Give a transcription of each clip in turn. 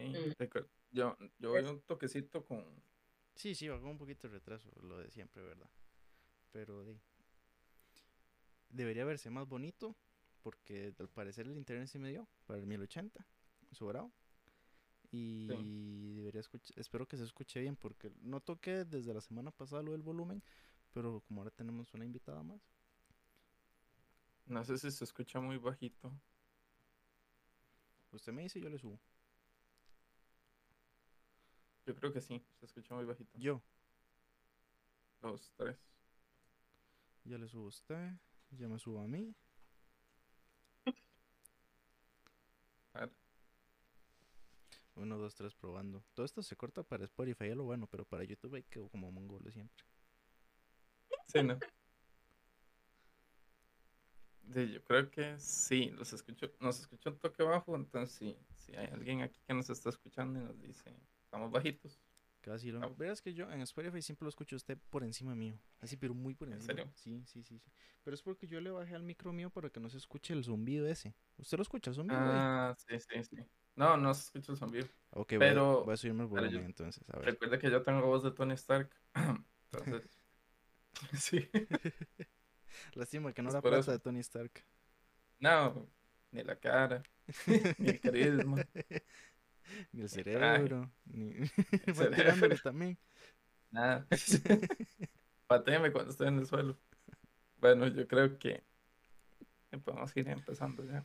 Mm. recuer- Yo, yo voy un toquecito con. Sí, sí, va con un poquito de retraso, lo de siempre, ¿verdad? Pero di, debería verse más bonito, porque al parecer el internet sí me dio para el 1080, sobrado. Y debería escuchar, espero que se escuche bien, porque no toqué desde la semana pasada lo del volumen, pero como ahora tenemos una invitada más. No sé si se escucha muy bajito. Usted me dice, yo le subo. Yo creo que sí, se escucha muy bajito. Yo, Dos, tres. ya le subo a usted, ya me subo a mí. A ver. Uno, dos, tres, probando. Todo esto se corta para Spotify, es lo bueno, pero para YouTube hay que como mongolo siempre. Sí, ¿no? Sí, yo creo que sí, los escucho, nos escucha un toque bajo, entonces sí, si hay alguien aquí que nos está escuchando y nos dice, estamos bajitos. Casi lo Ah. Verás que yo en Spotify siempre lo escucho a usted por encima mío. Así, pero muy por ¿En encima. serio? Sí, sí, sí, sí. Pero es porque yo le bajé al micro mío para que no se escuche el zumbido ese. ¿Usted lo escucha el zumbido? ahí? Ah, sí, sí, sí. No, no se escucha el zumbido. ok, voy, a, pero- voy a subirme el volumen yo- entonces. A ver. Recuerda que yo tengo voz de Tony Stark. Entonces, sí. Lástima que no es la eso. de Tony Stark. No, ni la cara, ni el carisma. Ni el cerebro. Ni... Va cerebro. también. Nada. Patéame cuando estoy en el suelo. Bueno, yo creo que podemos ir empezando ya.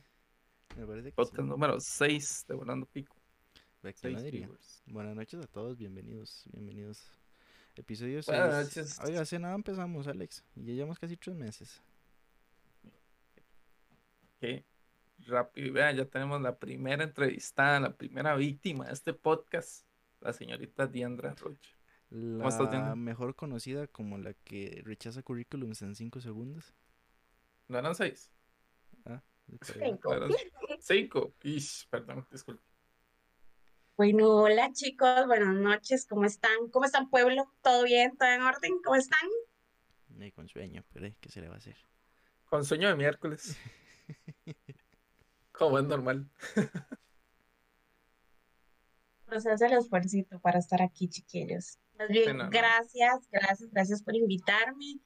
Me parece que sí. Podcast número 6 de Volando Pico. Buenas noches a todos, bienvenidos, bienvenidos. Episodio 6. Buenas noches. Hace nada empezamos, Alex. Y ya llevamos casi tres meses. Qué rápido. Y vean, ya tenemos la primera entrevistada, la primera víctima de este podcast, la señorita Diandra Rocha. La estás, Diana? mejor conocida como la que rechaza currículums en 5 segundos. ¿No eran seis? Ah, de por ahí. Cinco. ¿No eran cinco? Ish, perdón, disculpe. Bueno, hola chicos, buenas noches, ¿cómo están? ¿Cómo están pueblo? ¿Todo bien? ¿Todo en orden? ¿Cómo están? Ni con sueño, pero eh, ¿qué se le va a hacer? Con sueño de miércoles. Como es normal. Proceso el esfuercito para estar aquí, chiquillos. Más bien, Sí, no, no. gracias, gracias, gracias por invitarme.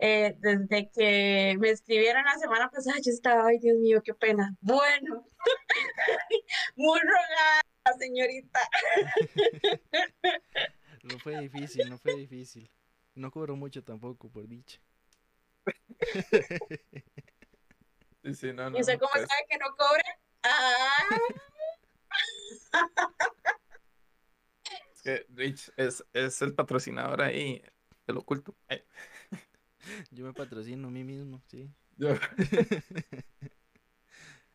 Eh, desde que me escribieron la semana pasada, yo estaba, ay Dios mío, qué pena. Bueno, muy rogada, señorita. No fue difícil, no fue difícil. No cobró mucho tampoco, por dicha. Sí, sí, no, no. ¿Y usted cómo pues, sabe que no cobre? Ah, es que Rich es, es el patrocinador ahí, el oculto. Eh, Yo me patrocino a mí mismo, sí. yo-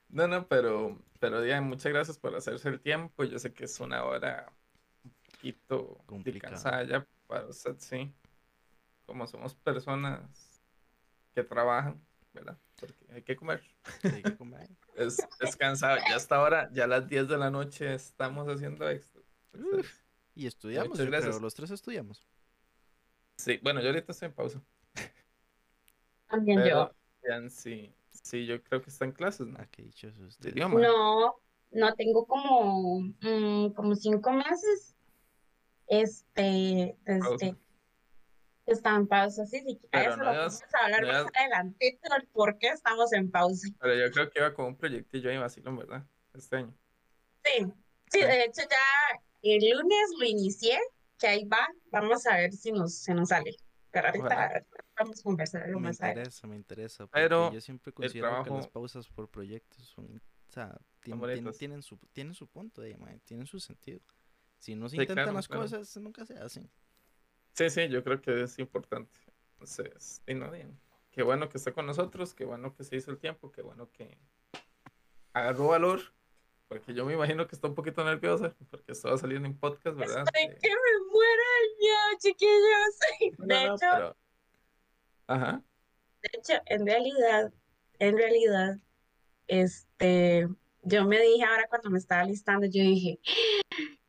No, no, pero, pero ya, muchas gracias por hacerse el tiempo. Yo sé que es una hora un poquito Complicada. cansada ya para usted, sí. Como somos personas que trabajan, ¿verdad? Porque hay que comer. Hay que comer. Es, es cansado. Ya hasta ahora, ya a las 10 de la noche estamos haciendo esto. Y estudiamos, Muchas creo, los tres estudiamos. sí, bueno, yo ahorita estoy en pausa. también yo. Sí, sí, yo creo que está en clases, ¿no? Ah, qué dichoso usted. No, no tengo como, mm, como cinco meses. Este, Pausa. desde estaba en pausa, sí, sí, Pero eso no vamos a hablar no más adelantito, el por qué estamos en pausa. Pero yo creo que iba con un proyectillo ahí vacilón, ¿verdad? Este año. Sí, sí, de hecho ya el lunes lo inicié, que ahí va, vamos a ver si nos, se nos sale. Pero ahorita Ojalá. vamos a conversar algo Me más adelante. interesa, me interesa. Porque Pero yo siempre considero que las pausas por proyectos son, o sea, tien- tien- bonitas. tienen, su, tienen su punto de tienen su sentido. Si no se Sí, intentan claro, las claro. cosas, nunca se hacen. Sí, sí, yo creo que es importante. Entonces, y no. Qué bueno que está con nosotros, qué bueno que se hizo el tiempo, qué bueno que agarró valor, porque yo me imagino que está un poquito nerviosa, porque esto va a salir en podcast, ¿verdad? Estoy De- que me muero el miedo, chiquillos. No, De no, hecho, pero- Ajá. De hecho, en realidad, en realidad, este, yo me dije ahora cuando me estaba listando, yo dije,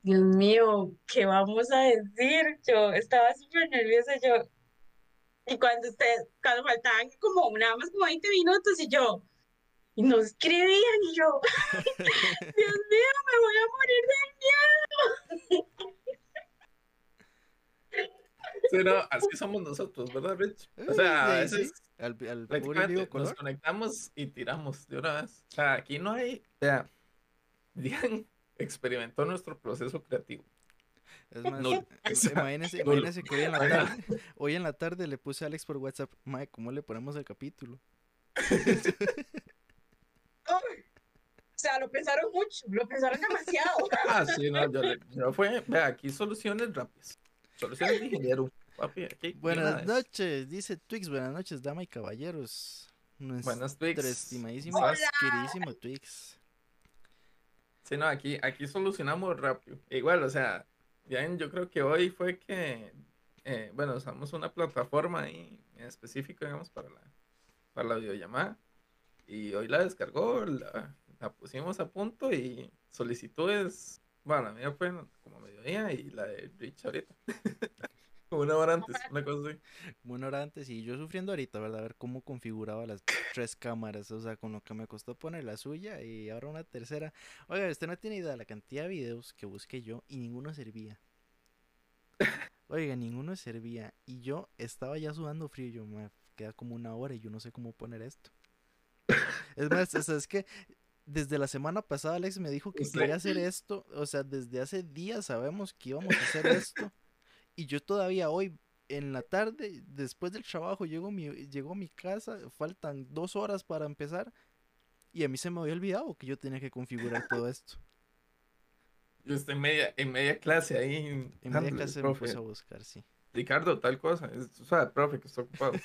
Dios mío, ¿qué vamos a decir? Yo estaba súper nerviosa, yo. Y cuando ustedes, cuando faltaban como nada más como 20 minutos y yo, y no escribían y yo, Dios mío, me voy a morir del miedo. Sí, no, así somos nosotros, ¿verdad, Rich? O sea, a veces al, al nos conectamos y tiramos de una vez. O sea, aquí no hay, o sea, digan experimentó nuestro proceso creativo. Es más, eh, imagínense, que hoy en, la tarde, hoy en la tarde le puse a Alex por WhatsApp, Mae, ¿cómo le ponemos el capítulo? O sea, lo pensaron mucho, lo pensaron demasiado. Ah, sí, no, yo, le- yo fue, vea, aquí soluciones rápidas. Soluciones de ingeniero, papi, aquí. Buenas noches, dice Twix, buenas noches, dama y caballeros. Nuestro Buenas, Twix. estimadísimo, queridísimo Twix. Sí, no, aquí, aquí solucionamos rápido. Igual, o sea, bien, yo creo que hoy fue que, eh, bueno, usamos una plataforma ahí en específico, digamos, para la, para la videollamada. Y hoy la descargó, la, pusimos a punto y solicitudes, bueno, mía fue como mediodía y la de Rich ahorita. Como una hora antes, una cosa así. Una hora antes y yo sufriendo ahorita, ¿verdad? A ver cómo configuraba las tres cámaras, o sea, con lo que me costó poner la suya y ahora una tercera. Oiga, usted no tiene idea de la cantidad de videos que busqué yo y ninguno servía. Oiga, ninguno servía y yo estaba ya sudando frío, yo me queda como una hora y yo no sé cómo poner esto. Es más, o sea, es que desde la semana pasada Alex me dijo que quería hacer esto, o sea, desde hace días sabemos que íbamos a hacer esto y yo todavía hoy en la tarde, después del trabajo, llego mi, llego a mi casa, faltan dos horas para empezar y a mí se me había olvidado que yo tenía que configurar todo esto. Yo estoy en media, en media clase ahí. En media clase me puse a buscar, sí. Ricardo, tal cosa. Es, o sea, profe, que está ocupado.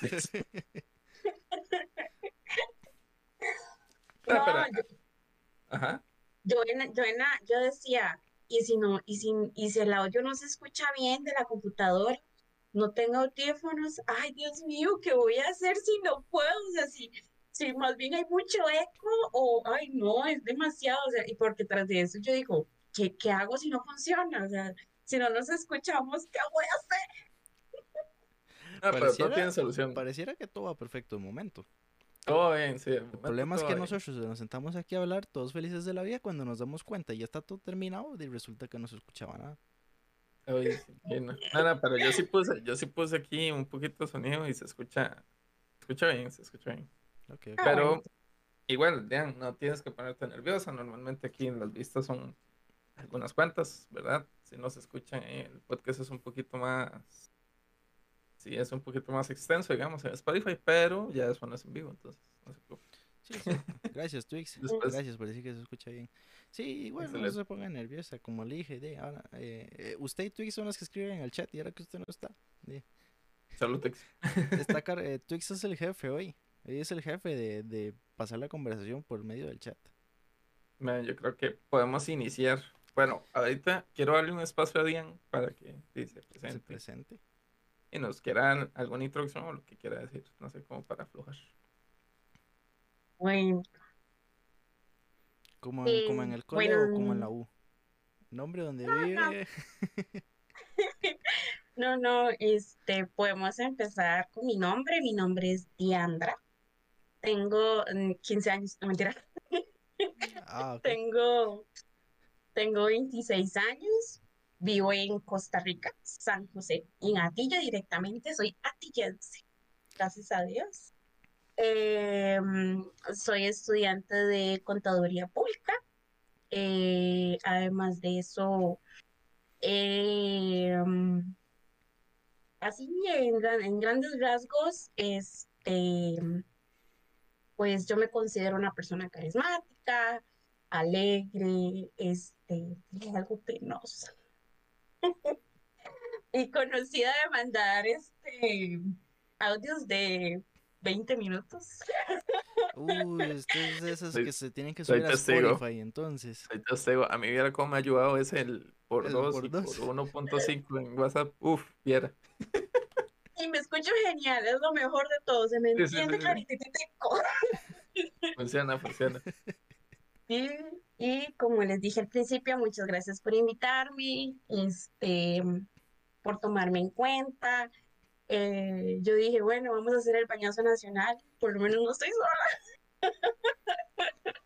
Ah, No, pero- yo, Ajá. yo, en- yo, en la- yo decía, y si no, y si, y si el audio no se escucha bien de la computadora, no tengo audífonos, ay Dios mío, ¿qué voy a hacer si no puedo? O sea, si, si más bien hay mucho eco, o ay no, es demasiado, o sea, y porque tras de eso yo digo, ¿qué, qué hago si no funciona? O sea, si no nos escuchamos, ¿qué voy a hacer? Ah, pero todo Pareciera- tiene solución. Pareciera que todo va perfecto de momento. Todo bien, sí. El problema es que bien. nosotros nos sentamos aquí a hablar todos felices de la vida cuando nos damos cuenta y ya está todo terminado y resulta que no se escuchaba nada. Oye, sí, no. No, no, pero yo sí puse, yo sí puse aquí un poquito de sonido y se escucha, se escucha bien, se escucha bien. Pero igual, Dian, no tienes que ponerte nerviosa. Normalmente aquí en las vistas son algunas cuantas, ¿verdad? Si no se escuchan, el podcast es un poquito más, sí, es un poquito más extenso, digamos, en Spotify, pero ya eso no es en vivo, entonces no se preocupe. Sí, sí. Gracias, Twix. Después- Gracias por decir que se escucha bien. Sí, igual no se ponga nerviosa, como le dije. De, ahora, eh, eh, usted y Twix son los que escriben en el chat y ahora que usted no está. de, Salud, Tex. está eh, Twix es el jefe hoy. Hoy es el jefe de, de pasar la conversación por medio del chat. Man, yo creo que podemos iniciar. Bueno, ahorita quiero darle un espacio a Dian para que sí, se Se presente presente. Y nos quiera alguna introducción o lo que quiera decir. No sé cómo para aflojar. Bueno, Como, en- como en Eh, el cole o como en la U. Nombre donde no. vive. no, no, este, podemos empezar con mi nombre. Mi nombre es Diandra. Tengo mm, 15 años, no mentira. Ah. Tengo, tengo 26 años, vivo en Costa Rica, San José, en Atillo directamente, soy atillense, gracias a Dios. Em, soy estudiante de contaduría pública. Eh, además de eso, em, así en, gran- en grandes rasgos, este, pues yo me considero una persona carismática, alegre, este, algo penosa. Y conocida de mandar este audios de 20 minutos. Uy, usted es de esas Soy- que se tienen que subir a. Spotify, entonces. Soy testigo. A mí viera cómo me ha ayudado es el por El 2 por dos. por 1.5 en WhatsApp. Uf, viera. Y me escucho genial, es lo mejor de todo, se me Sí, sí, entiende sí, sí. clarititico. Funciona, funciona. Y, como les dije al principio, muchas gracias por invitarme, este, por tomarme en cuenta. Eh, yo dije, bueno, vamos a hacer el bañazo nacional, por lo menos no estoy sola.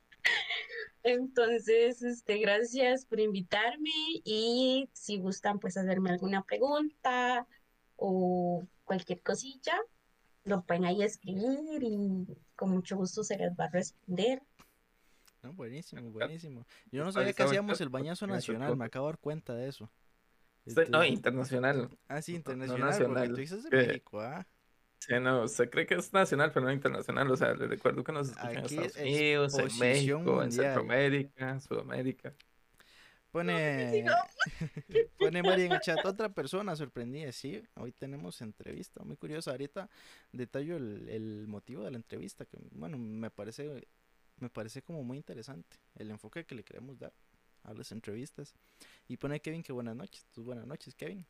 Entonces, este, gracias por invitarme y si gustan, pues hacerme alguna pregunta o cualquier cosilla, lo pueden ahí escribir y con mucho gusto se les va a responder. No, buenísimo, buenísimo. Yo no sabía que hacíamos el bañazo nacional, me acabo de dar cuenta de eso. No, Este, internacional. ah, sí, no internacional, porque nacional, tú dices de que- México, ¿ah? Sí, no, se cree que es nacional, pero no internacional. O sea, le recuerdo que nos escuchan en Estados es Unidos, en México, en mundial. Centroamérica, Sudamérica. Pone, pone María en el chat, otra persona sorprendida, sí, hoy tenemos entrevista, muy curiosa, ahorita detallo el, el motivo de la entrevista, que bueno, me parece, me parece como muy interesante, el enfoque que le queremos dar a las entrevistas, y pone Kevin que buenas noches, tus buenas noches Kevin,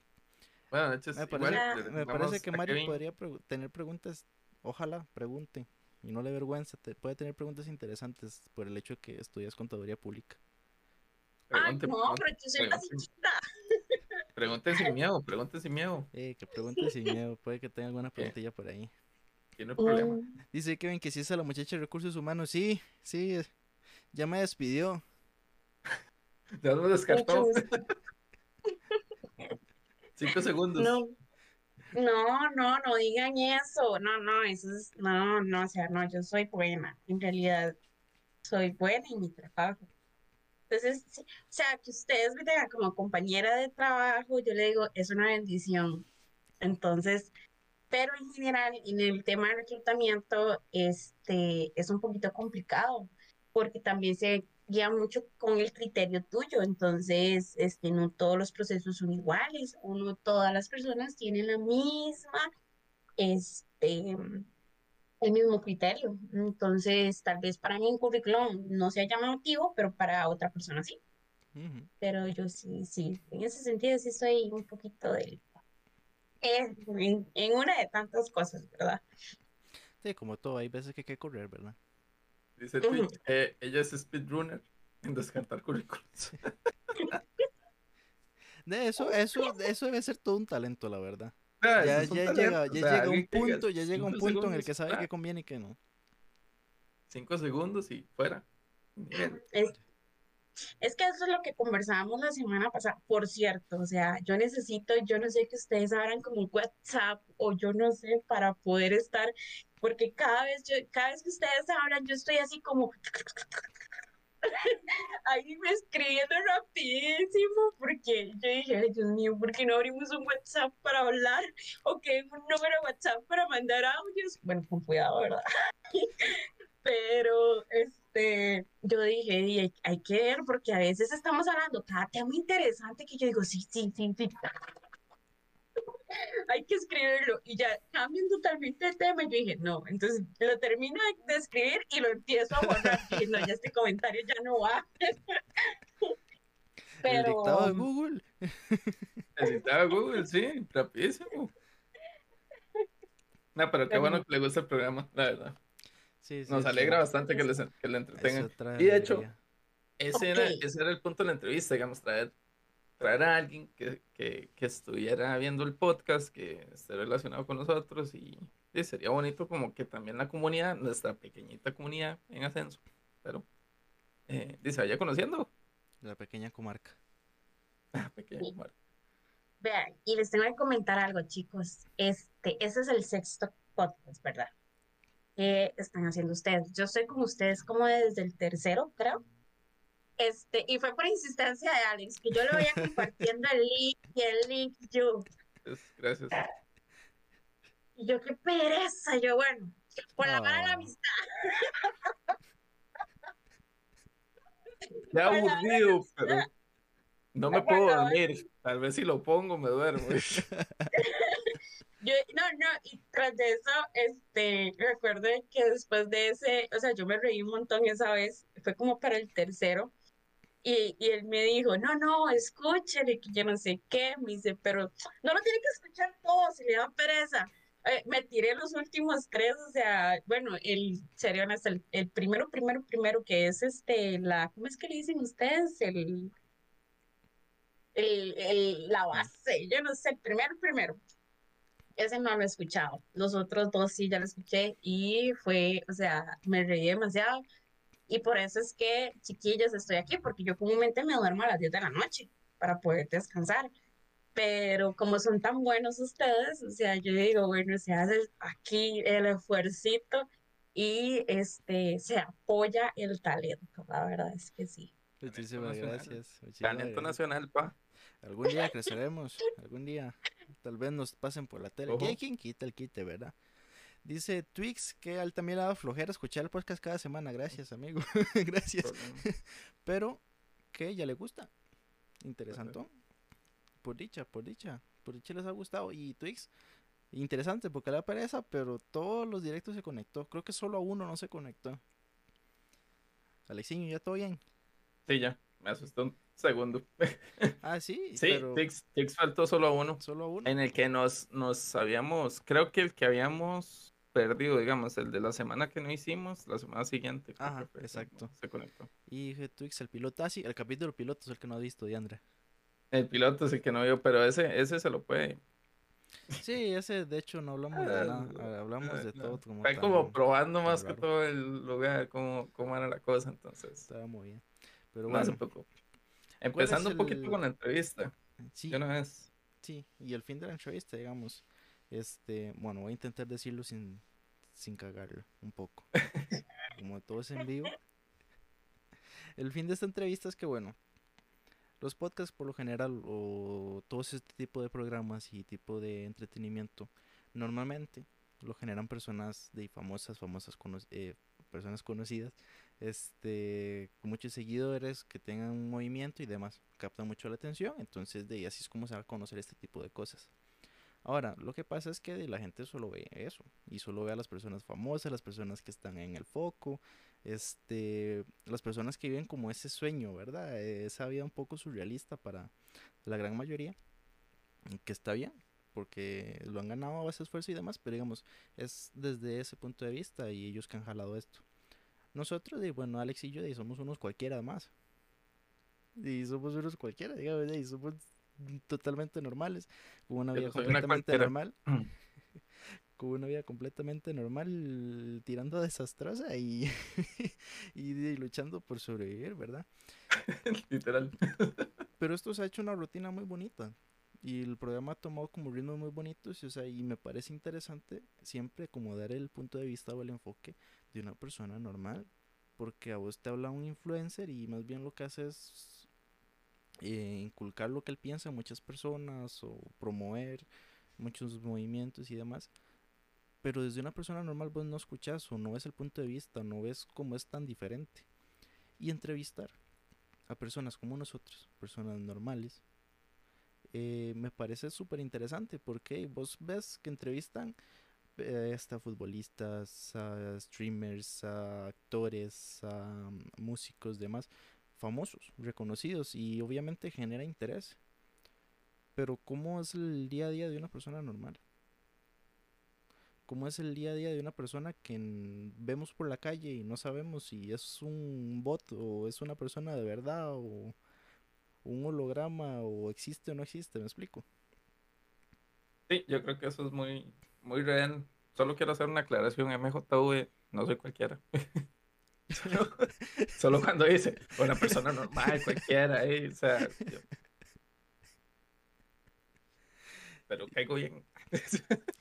Buenas noches. me parece, me que Mario Kevin. podría pregu- tener preguntas, ojalá pregunte, y no le vergüenza, te, puede tener preguntas interesantes por el hecho de que estudias contaduría pública. Ay, Pregunte, no, pregunte, pero yo soy la pregunte. chiquita. Pregunte sin miedo, pregunte sin miedo. Eh, que pregunte sin miedo, puede que tenga alguna preguntilla por ahí. Que no hay problema. Mm, Dice Kevin que si es a la muchacha de recursos humanos. Sí, sí, ya me despidió. Ya lo descartó. Cinco segundos. No, no, no, no digan eso. No, no, eso es, no, no, o sea, no, yo soy buena. En realidad, soy buena en mi trabajo. Entonces, sí, o sea, que ustedes me tengan como compañera de trabajo, yo le digo, es una bendición. Entonces, pero en general, en el tema de reclutamiento, este, es un poquito complicado, porque también se guía mucho con el criterio tuyo. Entonces, este, no todos los procesos son iguales, o no todas las personas tienen la misma, este, el mismo criterio. Entonces, tal vez para mí un currículum no sea llamativo, pero para otra persona sí. Ujú. Pero yo sí, sí, en ese sentido sí soy un poquito de... en, en una de tantas cosas, ¿verdad? Sí, como todo, hay veces que hay que correr, ¿verdad? Dice. Twitch, eh, ella es speedrunner en descartar currículos. De eso, eso, eso debe ser todo un talento, la verdad. Ah, Ya, llega, o ya sea, llega un que punto, ya llega un punto en el que sabe ah, qué conviene y qué no. Cinco segundos y fuera. Bien. Es, es que eso es lo que conversábamos la semana pasada. Por cierto, o sea, yo necesito, yo no sé que ustedes abran como un WhatsApp o yo no sé para poder estar, porque cada vez yo, cada vez que ustedes hablan, yo estoy así como ahí me escribiendo rapidísimo, porque yo dije, ay Dios mío, ¿por qué no abrimos un WhatsApp para hablar? O que un número de WhatsApp para mandar audios. Bueno, con cuidado, ¿verdad? Pero este, yo dije, "Y hay, hay que ver, porque a veces estamos hablando cada tema interesante que yo digo, sí, sí, sí, sí. Hay que escribirlo y ya cambian totalmente el tema. y Yo dije, no, entonces lo termino de- de escribir y lo empiezo a borrar. Dije, no, ya este comentario ya no va. El dictado de Pero Google. Necesitaba Google, sí, rapidísimo. No, pero qué Pero- bueno que le gusta el programa, la verdad. Sí, sí, Nos alegra sí. bastante que les que le entretengan. Y de hecho, ese era, ese era el punto de la entrevista, digamos, traer, traer a alguien que, que, que estuviera viendo el podcast, que esté relacionado con nosotros y, y sería bonito como que también la comunidad, nuestra pequeñita comunidad en ascenso, pero eh, y se vaya conociendo. La pequeña comarca. Ah, pequeña Sí. comunidad. vean, y les tengo que comentar algo, chicos. Este, ese es el sexto podcast, ¿verdad? ¿Qué están haciendo ustedes? Yo estoy con ustedes como desde el tercero, creo. Este, y fue por insistencia de Alex, que yo le voy a compartiendo el link y el link, yo, gracias. y yo qué pereza, yo bueno, por la mala No. amistad, la aburrido, pero no me puedo dormir. Tal vez si lo pongo me duermo. Yo, no, no, y tras de eso, este, recuerdo que después de ese, o sea, yo me reí un montón esa vez, fue como para el tercero, y, y él me dijo, no, no, escúchele, que yo no sé qué, me dice, pero no lo tiene que escuchar todo, si le da pereza. Eh, me tiré los últimos tres, o sea, bueno, el, sería hasta el, el primero, primero, primero, que es este, la, ¿cómo es que le dicen ustedes? El, el, el, la base, yo no sé, el primero, primero. Ese no lo he escuchado. Los otros dos sí ya lo escuché y fue, o sea, me reí demasiado. Y por eso es que, chiquillos, estoy aquí, porque yo comúnmente me duermo a las 10 de la noche para poder descansar. pero como son tan buenos ustedes, o sea, yo digo, bueno, se hace aquí el esfuercito y este se apoya el talento, la verdad es que sí. Muchísimas gracias. muchísimas Talento gracias. nacional, pa. Algún día creceremos, algún día. Tal vez nos pasen por la tele. Ojo. ¿Quién, quién quita el quite, verdad? Dice Twix que a él también le ha dado flojera escuchar el podcast cada semana. Gracias, amigo. Gracias. Pero que ya le gusta. Interesante. Por dicha, por dicha. Por dicha les ha gustado. Y Twix, interesante porque le pereza, pero todos los directos se conectó. Creo que solo a uno no se conectó. Alexiño, ¿ya todo bien? Sí, ya. Me asustó un segundo. Ah, sí, Sí, pero Tix, Tix faltó solo a uno. solo a uno. En el que nos, nos habíamos, creo que el que habíamos perdido, digamos, el de la semana que no hicimos, la semana siguiente. Ajá, fue, exacto. Se conectó. Y dije, Twix, el piloto. Ah, sí, el capítulo piloto es el que no ha visto, Diandra. El piloto es el que no vio, pero ese, ese se lo puede. Sí, ese de hecho no hablamos de Ah, nada. ah, Hablamos de no, todo como Fue tan- como probando más que todo el lugar, cómo, cómo era la cosa, entonces. Estaba muy bien. Pero No se bueno, preocupe. Empezando un el- poquito con la entrevista. sí, De una vez. sí. Y el fin de la entrevista, digamos. Este, bueno, voy a intentar decirlo sin, sin cagarlo un poco. Como todo es en vivo. El fin de esta entrevista es que, bueno, los podcasts por lo general o todo este tipo de programas y tipo de entretenimiento normalmente lo generan personas de famosas, famosas cono- eh, personas conocidas, este, con muchos seguidores que tengan un movimiento y demás, captan mucho la atención, entonces de ahí así es como se va a conocer este tipo de cosas. Ahora, lo que pasa es que la gente solo ve eso y solo ve a las personas famosas, las personas que están en el foco, este, las personas que viven como ese sueño, ¿verdad? Esa vida un poco surrealista para la gran mayoría, que está bien, porque lo han ganado a base de esfuerzo y demás, pero digamos, es desde ese punto de vista y ellos que han jalado esto. Nosotros, y bueno, Alex y yo, y somos unos cualquiera más. Y somos unos cualquiera, digamos, y somos totalmente normales, con una vida una completamente normal con una vida completamente normal, tirando desastrosa y, y, luchando por sobrevivir, ¿verdad? Literal. Pero esto se ha hecho una rutina muy bonita y el programa ha tomado como ritmos muy bonitos y, o sea, y me parece interesante siempre como dar el punto de vista o el enfoque de una persona normal, porque a vos te habla un influencer y más bien lo que hace es eh, inculcar lo que él piensa a muchas personas o promover muchos movimientos y demás. Pero desde una persona normal vos no escuchas o no ves el punto de vista, no ves cómo es tan diferente. Y entrevistar a personas como nosotros, personas normales, eh, me parece súper interesante porque vos ves que entrevistan hasta futbolistas, streamers, actores, mm, músicos, demás, famosos, reconocidos y obviamente genera interés. Pero ¿cómo es el día a día de una persona normal? ¿Cómo es el día a día de una persona que vemos por la calle y no sabemos si es un bot o es una persona de verdad o un holograma o existe o no existe? ¿Me explico? Sí, yo creo que eso es muy, muy real. Solo quiero hacer una aclaración. MJV, no soy cualquiera. Solo, solo cuando dice una persona normal, cualquiera, eh, o sea, yo- pero caigo bien.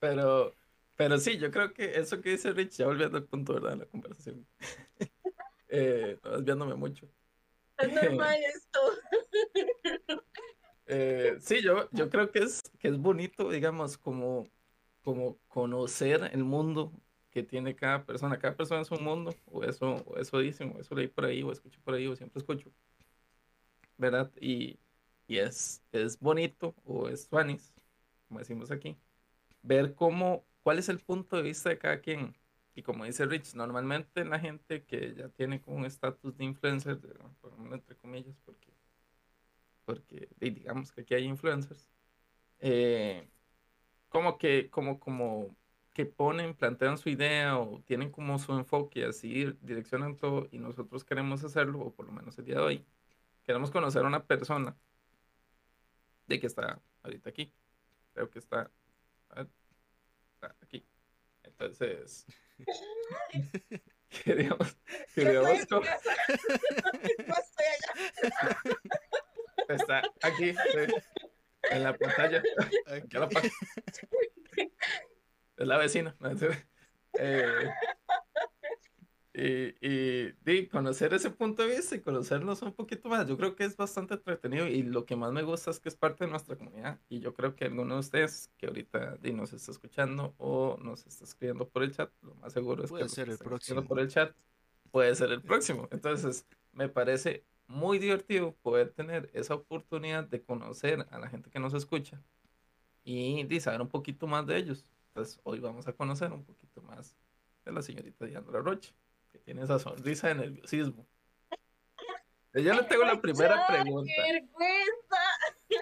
Pero, pero sí, yo creo que eso que dice Rich, ya volviendo al punto, ¿verdad? De la conversación. Eh, mucho. Es normal esto. Eh, sí, yo, yo creo que es, que es bonito, digamos, como, como conocer el mundo que tiene cada persona. Cada persona es un mundo, o eso, o eso dicen, o eso leí por ahí, o escucho por ahí, o siempre escucho. ¿Verdad? Y, y es, es bonito, o es tuanis, como decimos aquí, ver cómo, cuál es el punto de vista de cada quien. Y como dice Rich, normalmente la gente que ya tiene como un estatus de influencer, entre comillas, porque porque di- digamos que aquí hay influencers, eh, como que, como, como que ponen, plantean su idea o tienen como su enfoque y así direccionan todo y nosotros queremos hacerlo, o por lo menos el día de hoy, queremos conocer a una persona de que está ahorita aquí, creo que está, a ver, está aquí. Entonces, queríamos, queríamos. No estoy allá. Está aquí. sí. En la pantalla. Paso. Es la vecina. Eh, y, y, y conocer ese punto de vista y conocernos un poquito más, yo creo que es bastante entretenido y lo que más me gusta es que es parte de nuestra comunidad y yo creo que alguno de ustedes que ahorita nos está escuchando o nos está escribiendo por el chat, lo más seguro es Puede que ser el próximo. por el chat puede ser el próximo. Entonces, me parece muy divertido poder tener esa oportunidad de conocer a la gente que nos escucha y de saber un poquito más de ellos. Entonces, hoy vamos a conocer un poquito más de la señorita Diandra Roche, que tiene esa sonrisa de nerviosismo. Yo le tengo la primera ¡Ay, pregunta. ¡Qué vergüenza!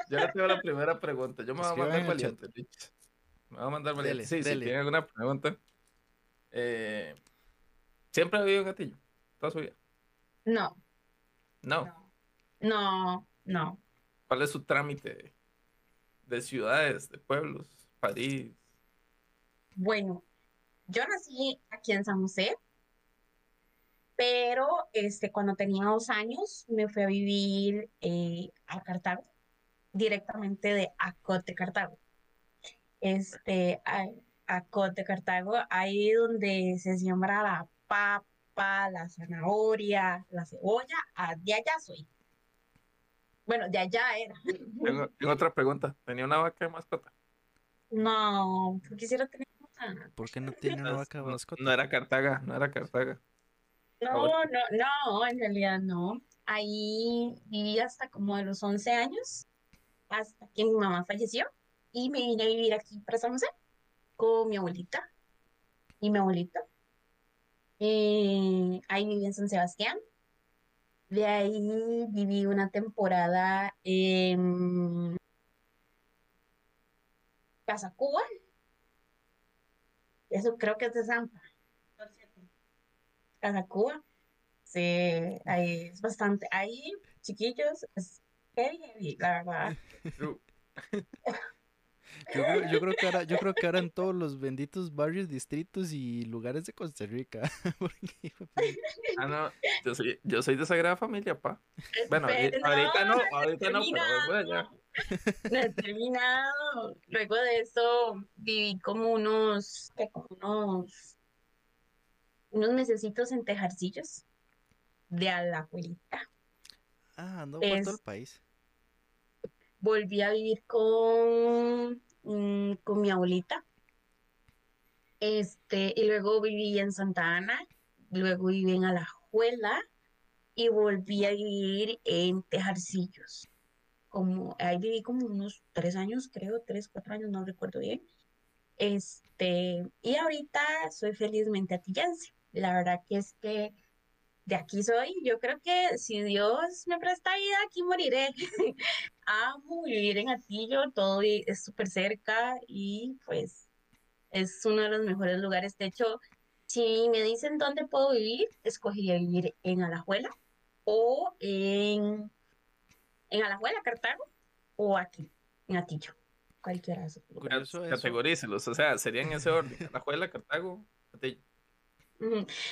Yo le tengo la primera pregunta. Yo me voy a mandar valiente, Rich. Me voy a mandar valiente. Dele, sí, si dele. tienen alguna pregunta. Eh, ¿Siempre ha vivido en Gatillo? ¿Toda su vida? No, No. no, no. ¿Cuál es su trámite de, de ciudades, de pueblos, París? Bueno, yo nací aquí en San José, pero este, cuando tenía dos años me fui a vivir eh, a Cartago, directamente de Acote, Cartago. Este, a, Acote, Cartago, ahí donde se siembra la papa, la zanahoria, la cebolla, de allá soy. Bueno, de allá era. Tengo, tengo otra pregunta. ¿Tenía una vaca de mascota? No, quisiera tener una. ¿Por qué no tiene una vaca No, mascota? no era Cartaga, no era Cartaga. No, no, no, en realidad no. Ahí viví hasta como de los 11 años, hasta que mi mamá falleció y me vine a vivir aquí para San José con mi abuelita y mi abuelito. Eh, ahí viví en San Sebastián. De ahí viví una temporada en Casa Cuba. Eso creo que es de Zampa. Casa Cuba. Sí, ahí es bastante. Ahí, chiquillos, es heavy, heavy, la verdad. Yo creo, yo creo que ahora, yo creo que ahora en todos los benditos barrios, distritos y lugares de Costa Rica. porque, puta, Ah, no, yo soy, yo soy de Sagrada Familia, pa. Bueno, ahorita, Pero ahorita no, no ahorita no, pero vengo de allá. terminado. No he terminado. Luego de eso viví como unos, como unos, unos mesecitos en Tejarcillos de a la abuelita. Ah, ando por todo el país. Volví a vivir con, mm, con mi abuelita. Este, y luego viví en Santa Ana, luego viví en Alajuela y volví a vivir en Tejarcillos. Como, ahí viví como unos tres años, creo, tres, cuatro años, no recuerdo bien. Este, y ahorita soy felizmente atillense. La verdad que es que de aquí soy. Yo creo que si Dios me presta vida, aquí moriré. Amo vivir en Atillo, todo es súper cerca y pues es uno de los mejores lugares. De hecho, si me dicen dónde puedo vivir, escogería vivir en Alajuela o en, en Alajuela, Cartago, o aquí, en Atillo. Cualquiera de esos lugares. Categorícelos, o sea, sería en ese orden. Alajuela, Cartago, Atillo.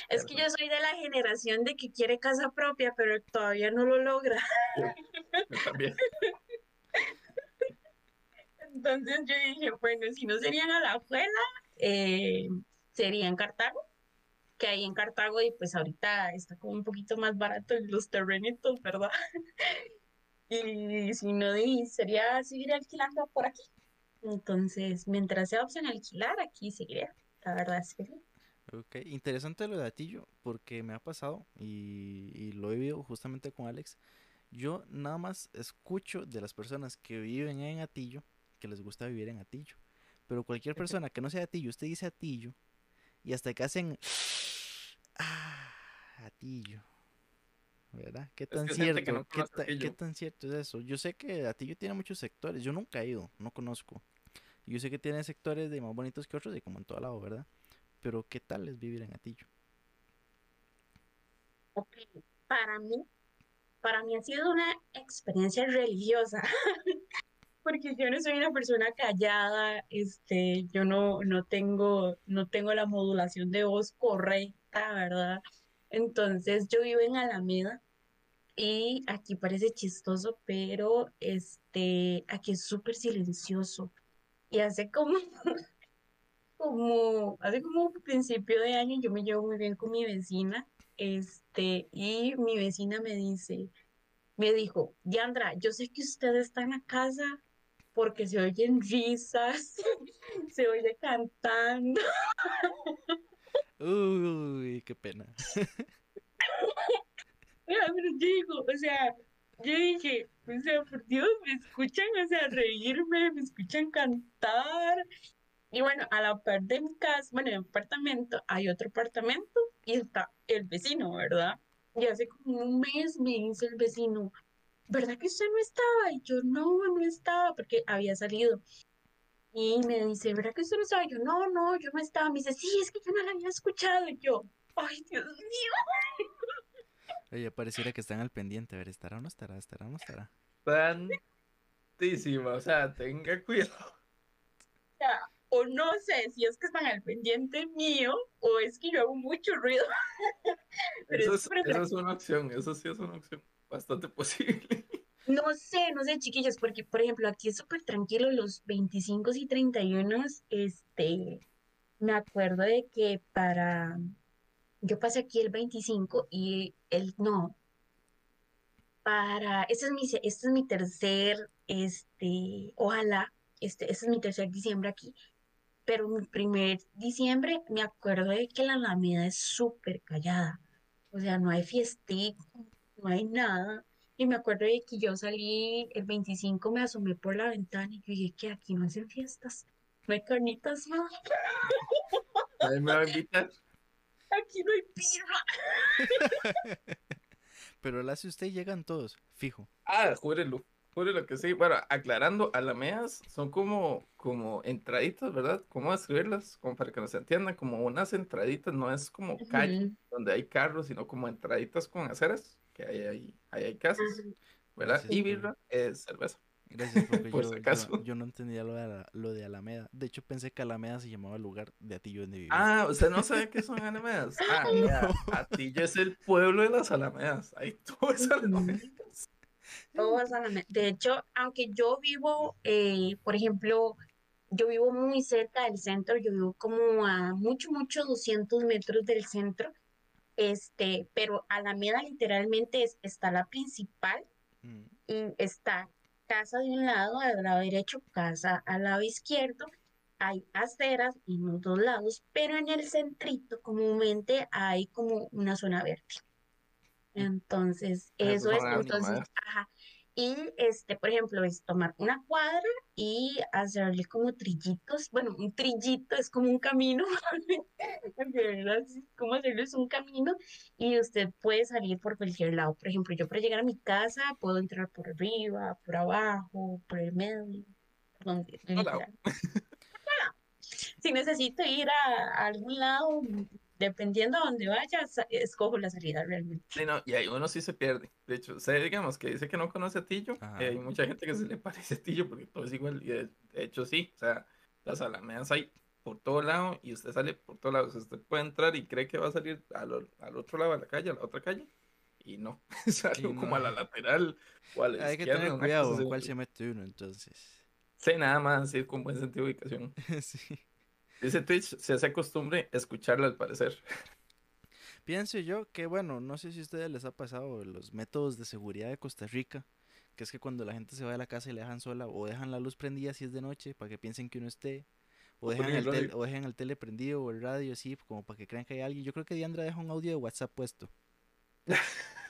Es que yo soy de la generación de que quiere casa propia, pero todavía no lo logra. Yo también. Entonces yo dije, bueno, si no serían Alajuela, eh, sería en Cartago, que ahí en Cartago y pues ahorita está como un poquito más barato en los terrenitos, ¿verdad? Y si no, sería seguir alquilando por aquí. Entonces, mientras sea opción alquilar, aquí seguiría. La verdad es que sí. Ok, interesante lo de Atillo, porque me ha pasado y, y lo he vivido justamente con Alex. Yo nada más escucho de las personas que viven en Atillo que les gusta vivir en Atillo. Pero cualquier persona que no sea de Atillo, usted dice Atillo y hasta que hacen ah, Atillo. ¿Verdad? ¿Qué tan que cierto? no ¿Qué, ta- tan cierto es eso? Yo sé que Atillo tiene muchos sectores. Yo nunca he ido, no conozco. Yo sé que tiene sectores de más bonitos que otros y como en todo lado, ¿verdad? Pero ¿qué tal es vivir en Atillo? Ok, Para mí, para mí ha sido una experiencia religiosa, porque yo no soy una persona callada, este, yo no, no tengo, no tengo la modulación de voz correcta, ¿verdad? Entonces yo vivo en Alameda, y aquí parece chistoso, pero este, aquí es súper silencioso. Y hace como, como, hace como principio de año yo me llevo muy bien con mi vecina, este, y mi vecina me dice, me dijo, Diandra, yo sé que usted está en la casa porque se oyen risas, se oye cantando. Uy, qué pena. Pero yo digo, o sea, yo dije, o sea, por Dios, me escuchan, o sea, reírme, me escuchan cantar. Y bueno, a la par de mi casa, bueno, en mi apartamento, hay otro apartamento y está el vecino, ¿verdad? Y hace como un mes me dice el vecino, ¿verdad que usted no estaba? Y yo, no, no estaba, porque había salido. Y me dice, ¿verdad que usted no estaba? Y yo, no, no, yo no estaba. Me dice, sí, es que yo no la había escuchado. Y yo, ay, Dios mío. Oye, pareciera que están al pendiente. A ver, ¿estará o no estará? ¿Estará o no estará? Tantísima, o sea, tenga cuidado. O sea, o no sé si es que están al pendiente mío o es que yo hago mucho ruido. Pero Eso es eso es una opción, eso sí es una opción bastante posible. No sé, no sé, chiquillos, porque por ejemplo aquí es súper tranquilo los 25 y 31, este, me acuerdo de que para, yo pasé aquí el 25 y el, no, para, este es mi, este es mi tercer, este, ojalá, este, este es mi tercer diciembre aquí, pero mi primer diciembre me acuerdo de que la Alameda es súper callada, o sea, no hay fiestica, no hay nada. Y me acuerdo de que yo salí el 25, me asomé por la ventana y yo dije que aquí no hacen fiestas, no hay carnitas, no, Nadie me va a invitar. aquí no hay birra. Pero la hace usted llegan todos, fijo. Ah, júrelo, júrelo que sí. Bueno, aclarando, alameas son como, como entraditas, ¿verdad? ¿Cómo describirlas? Como para que nos entiendan, como unas entraditas, no es como calle donde hay carros, sino como entraditas con aceras, que ahí hay, ahí hay casas, ¿verdad? Gracias Y birra es cerveza. Gracias, porque Por yo, si yo- acaso. yo no entendía lo de, la- lo de Alameda. De hecho, pensé que Alameda se llamaba el lugar de Atillo donde vivía. Ah, ¿usted no sabe qué son alamedas? Ah, vea, Atillo es el pueblo de las alamedas. Ahí todo es alamedas. Todo es Alameda. De hecho, aunque yo vivo, eh, por ejemplo, yo vivo muy cerca del centro, yo vivo como a mucho, mucho 200 metros del centro, este, pero Alameda literalmente es, está la principal Mm. y está casa de un lado, al lado derecho, casa al lado izquierdo. Hay aceras en los dos lados, pero en el centrito comúnmente hay como una zona verde. Entonces, Ah, esas eso es, entonces, ajá. Y este, por ejemplo, es tomar una cuadra y hacerle como trillitos. Bueno, un trillito es como un camino, de verdad, es como hacerles un camino y usted puede salir por cualquier lado. Por ejemplo, yo para llegar a mi casa puedo entrar por arriba, por abajo, por el medio, donde, Hola. Si necesito ir a, a algún lado, dependiendo a dónde vaya, escojo la salida realmente. Sí, no, y ahí uno sí se pierde. De hecho, usted digamos que dice que no conoce a Tillo, eh, hay mucha gente que se le parece a Tillo porque todo es igual. Y de, de hecho, sí, o sea, las alamedas hay por todo lado y usted sale por todos lados. Usted puede entrar y cree que va a salir al, al otro lado de la calle, a la otra calle, y no, sale Y como a la no. lateral o a la Hay que izquierda. tener una cuidado así. cuál se mete uno, entonces. Sí, nada más, ir con buen sentido de ubicación. sí. Dice Twitch, se hace costumbre escucharla al parecer. Pienso yo que, bueno, no sé si a ustedes les ha pasado los métodos de seguridad de Costa Rica, que es que cuando la gente se va de la casa y la dejan sola, o dejan la luz prendida si es de noche, para que piensen que uno esté, o O dejan, el el o dejan el tele prendido o el radio así, como para que crean que hay alguien. Yo creo que Diandra deja un audio de WhatsApp puesto.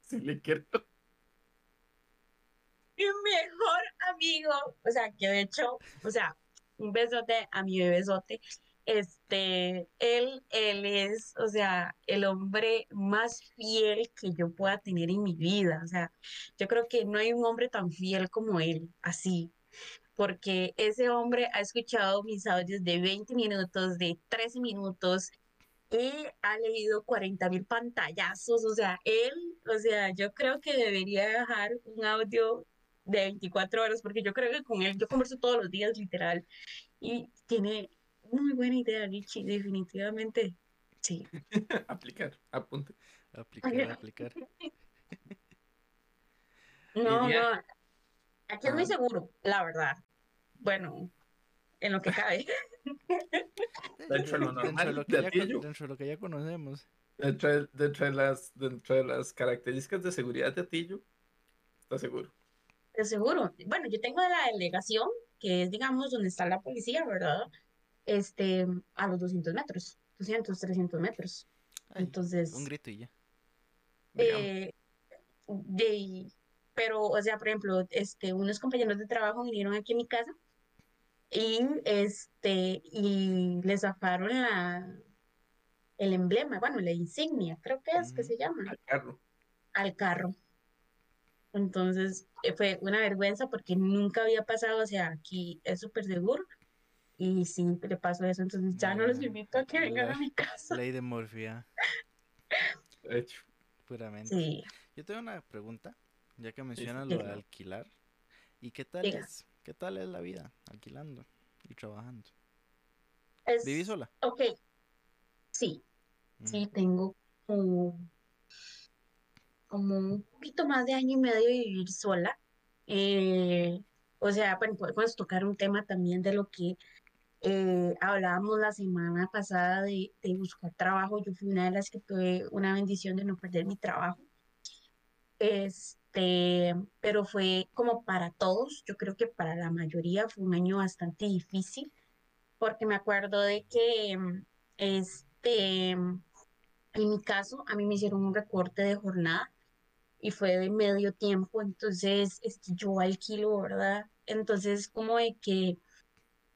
Si le quiero. Mi mejor amigo, o sea, que de hecho, o sea, un besote a mi bebesote. Este, él, él es, o sea, el hombre más fiel que yo pueda tener en mi vida. O sea, yo creo que no hay un hombre tan fiel como él, así. Porque ese hombre ha escuchado mis audios de 20 minutos, de 13 minutos, y ha leído 40 mil pantallazos. O sea, él, o sea, yo creo que debería dejar un audio de 24 horas, porque yo creo que con él yo converso todos los días, literal. Y tiene muy buena idea, Richie, definitivamente. Sí. Aplicar, apunte. Aplicar, aplicar. No, no. Aquí es muy seguro, la verdad. Bueno, en lo que cabe. Dentro de lo Dentro normal, de lo que de ya, dentro de lo que ya conocemos. Dentro de, dentro de las, dentro de las características de seguridad de Atillo, está seguro. De seguro. Bueno, yo tengo de la delegación, que es, digamos, donde está la policía, ¿verdad? Este, a los 200 metros, 200, 300 metros. Ay, Entonces, un grito y ya. eh, de, pero, o sea, por ejemplo, este, unos compañeros de trabajo vinieron aquí a mi casa y, este, y les zafaron la, el emblema, bueno, la insignia, creo que es que se llama. al carro. al carro. Entonces eh, fue una vergüenza porque nunca había pasado, o sea, aquí es súper seguro. Y sí, le pasó eso, entonces ya no los invito a que vengan la- a mi casa. Ley de morfia, hecho, puramente. Sí, Yo tengo una pregunta, ya que sí, mencionas lo de alquilar. ¿Y qué tal Diga. es? ¿Qué tal es la vida alquilando y trabajando? es, ¿Vivís sola? ok, sí, sí, Mm, tengo como, como un poquito más de año y medio vivir sola. Eh, o sea, bueno, podemos tocar un tema también de lo que eh, hablábamos la semana pasada de, de buscar trabajo. Yo fui una de las que tuve una bendición de no perder mi trabajo. Este, pero fue como para todos, yo creo que para la mayoría fue un año bastante difícil, porque me acuerdo de que, este, en mi caso, a mí me hicieron un recorte de jornada y fue de medio tiempo, entonces este, yo alquilo, ¿verdad? Entonces, como de que